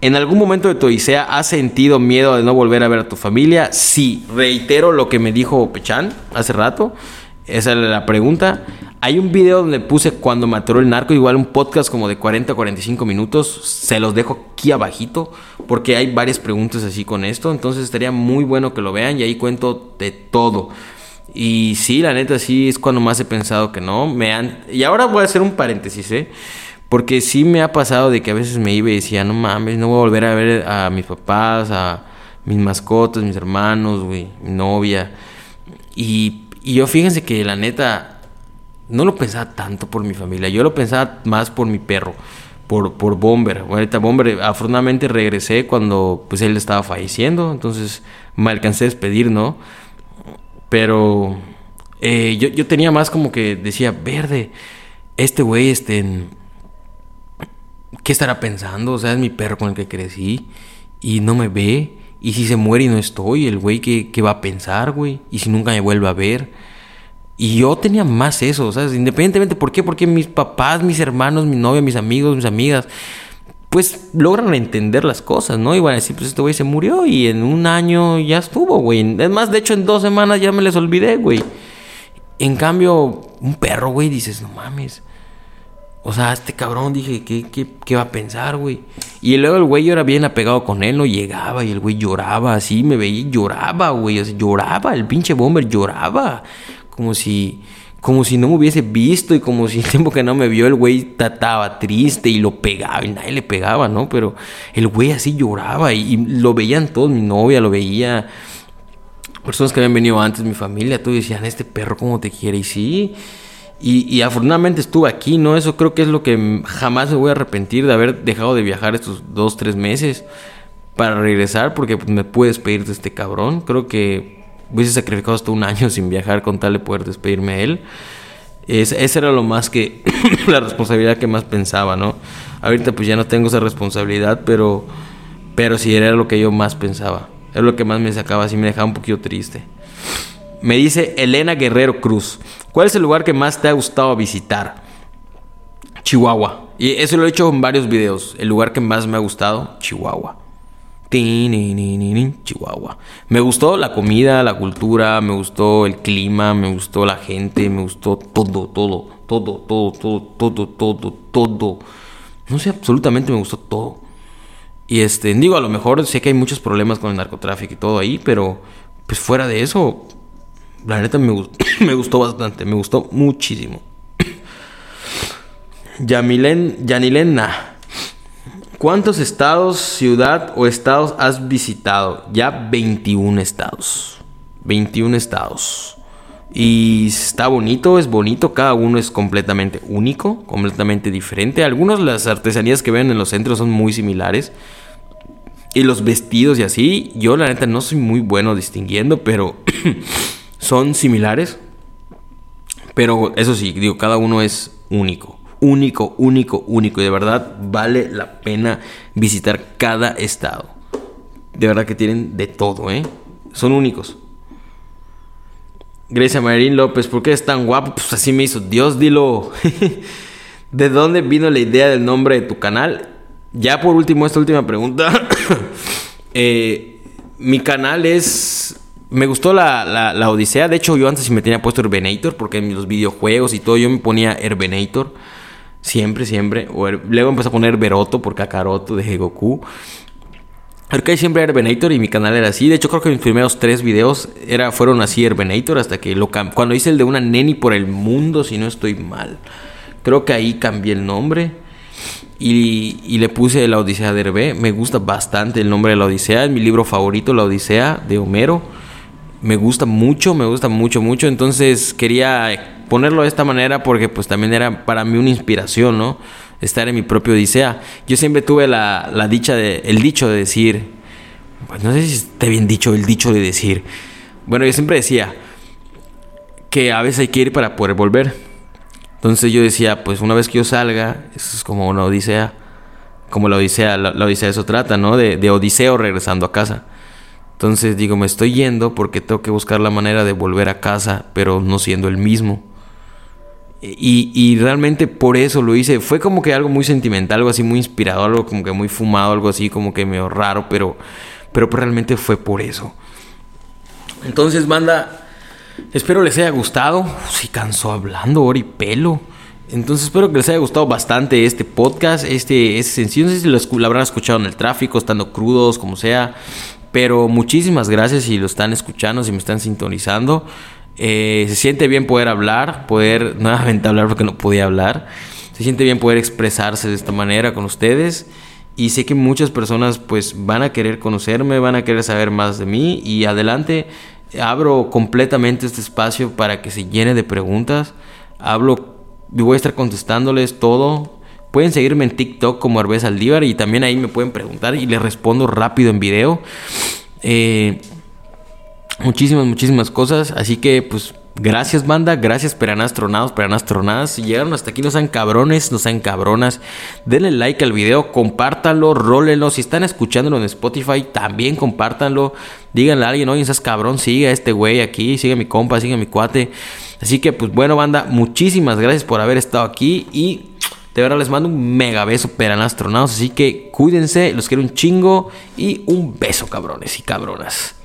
¿En algún momento de tu odisea has sentido miedo de no volver a ver a tu familia? Sí, reitero lo que me dijo Pechan hace rato. Esa es la pregunta. Hay un video donde puse cuando mató el narco, igual un podcast como de 40 a 45 minutos. Se los dejo aquí abajito porque hay varias preguntas así con esto. Entonces estaría muy bueno que lo vean y ahí cuento de todo. Y sí, la neta sí es cuando más he pensado que no. Me han... Y ahora voy a hacer un paréntesis, ¿eh? Porque sí me ha pasado de que a veces me iba y decía, no mames, no voy a volver a ver a mis papás, a mis mascotas, mis hermanos, güey, mi novia. Y, y yo fíjense que la neta no lo pensaba tanto por mi familia, yo lo pensaba más por mi perro, por, por Bomber. Ahorita Bomber, afortunadamente regresé cuando pues él estaba falleciendo, entonces me alcancé a despedir, ¿no? Pero eh, yo, yo tenía más como que decía, verde, este güey, este ¿qué estará pensando? O sea, es mi perro con el que crecí y no me ve. Y si se muere y no estoy, el güey, ¿qué, va a pensar, güey? Y si nunca me vuelve a ver. Y yo tenía más eso, ¿sabes? Independientemente, ¿por qué? Porque mis papás, mis hermanos, mi novia, mis amigos, mis amigas, pues logran entender las cosas, ¿no? Y van a decir, pues este güey se murió y en un año ya estuvo, güey. Es más, de hecho, en dos semanas ya me les olvidé, güey. En cambio, un perro, güey, dices, no mames. O sea, este cabrón dije, ¿qué, qué, qué va a pensar, güey? Y luego el güey era bien apegado con él, no llegaba y el güey lloraba así, me veía y lloraba, güey. O sea, lloraba, el pinche bomber lloraba. Como si, como si no me hubiese visto y como si el tiempo que no me vio el güey estaba triste y lo pegaba y nadie le pegaba, ¿no? Pero el güey así lloraba y, y lo veían todos, mi novia lo veía personas que habían venido antes, mi familia, todos decían, este perro cómo te quiere. Y sí, y, afortunadamente estuve aquí, ¿no? Eso creo que es lo que jamás me voy a arrepentir de haber dejado de viajar estos dos, tres meses para regresar, porque me pude despedir de este cabrón. Creo que hubiese sacrificado hasta un año sin viajar con tal de poder despedirme de él. Es, esa era lo más que, la responsabilidad que más pensaba, ¿no? Ahorita pues ya no tengo esa responsabilidad, pero, pero sí era lo que yo más pensaba. Era lo que más me sacaba, así me dejaba un poquito triste. Me dice Elena Guerrero Cruz. ¿Cuál es el lugar que más te ha gustado visitar? Chihuahua. Y eso lo he hecho en varios videos. El lugar que más me ha gustado, Chihuahua. Chihuahua. Me gustó la comida, la cultura, me gustó el clima, me gustó la gente, me gustó todo, todo, todo, todo, todo, todo, todo, todo. No sé, absolutamente me gustó todo. Y este, digo, a lo mejor sé que hay muchos problemas con el narcotráfico y todo ahí, pero pues fuera de eso, la neta me gustó, bastante, me gustó muchísimo. Yamilen, Yanilena, ¿cuántos estados, ciudad o estados has visitado? Ya 21 estados. 21 estados. Y está bonito, es bonito, cada uno es completamente único, completamente diferente. Algunas las artesanías que ven en los centros son muy similares. Y los vestidos y así, yo la neta no soy muy bueno distinguiendo, pero son similares, pero eso sí, digo, cada uno es único. Único, único, único. Y de verdad vale la pena visitar cada estado. De verdad que tienen de todo, ¿eh? Son únicos. Grecia Marín López, ¿por qué es tan guapo? Pues así me hizo Dios, dilo. ¿De dónde vino la idea del nombre de tu canal? Ya por último, esta última pregunta. Eh, mi canal es me gustó la, la, Odisea. De hecho, yo antes me tenía puesto Herbenator, porque en los videojuegos y todo yo me ponía Herbenator. Siempre, siempre. Luego empecé a poner Beroto por Kakaroto de Goku. que siempre Herbenator y mi canal era así. De hecho, creo que mis primeros tres videos era, fueron así Herbenator hasta que lo Cuando hice el de una neni por el mundo, si no estoy mal. Creo que ahí cambié el nombre. Y, y, le puse la Odisea de Herbe. Me gusta bastante el nombre de la Odisea. Es mi libro favorito, La Odisea de Homero me gusta mucho, me gusta mucho, mucho. Entonces quería ponerlo de esta manera porque pues también era para mí una inspiración, ¿no? Estar en mi propio Odisea. Yo siempre tuve la, la dicha de, el dicho de decir, pues no sé si esté bien dicho el dicho de decir. Bueno, yo siempre decía que a veces hay que ir para poder volver. Entonces yo decía, pues una vez que yo salga, eso es como una odisea, como la odisea, la, odisea eso trata, ¿no? De odiseo regresando a casa. Entonces digo, me estoy yendo porque tengo que buscar la manera de volver a casa, pero no siendo el mismo. Y, y, realmente por eso lo hice. Fue como que algo muy sentimental, algo así muy inspirado, algo como que muy fumado, algo así como que medio raro, pero, pero realmente fue por eso. Entonces, banda, espero les haya gustado. Si cansó hablando, y pelo. Entonces espero que les haya gustado bastante este podcast, este, este sencillo. No sé si lo habrán escuchado en el tráfico, estando crudos, como sea. Pero muchísimas gracias si lo están escuchando, si me están sintonizando. Eh, se siente bien poder hablar, poder nuevamente hablar porque no podía hablar. Se siente bien poder expresarse de esta manera con ustedes. Y sé que muchas personas pues van a querer conocerme, van a querer saber más de mí. Y adelante, abro completamente este espacio para que se llene de preguntas. Hablo, voy a estar contestándoles todo. Pueden seguirme en TikTok como Arbez Aldívar y también ahí me pueden preguntar y les respondo rápido en video. Eh, muchísimas, muchísimas cosas. Así que, pues, gracias, banda. Gracias, peranastronados, peranastronadas. Si llegaron hasta aquí, no sean cabrones, no sean cabronas. Denle like al video, compártanlo, rólenlo. Si están escuchándolo en Spotify, también compártanlo. Díganle a alguien, oye, estás cabrón, sigue a este güey aquí, sigue a mi compa, sigue a mi cuate. Así que, pues, bueno, banda, muchísimas gracias por haber estado aquí y. De verdad les mando un mega beso, peranastronados. Así que cuídense, los quiero un chingo y un beso, cabrones y cabronas.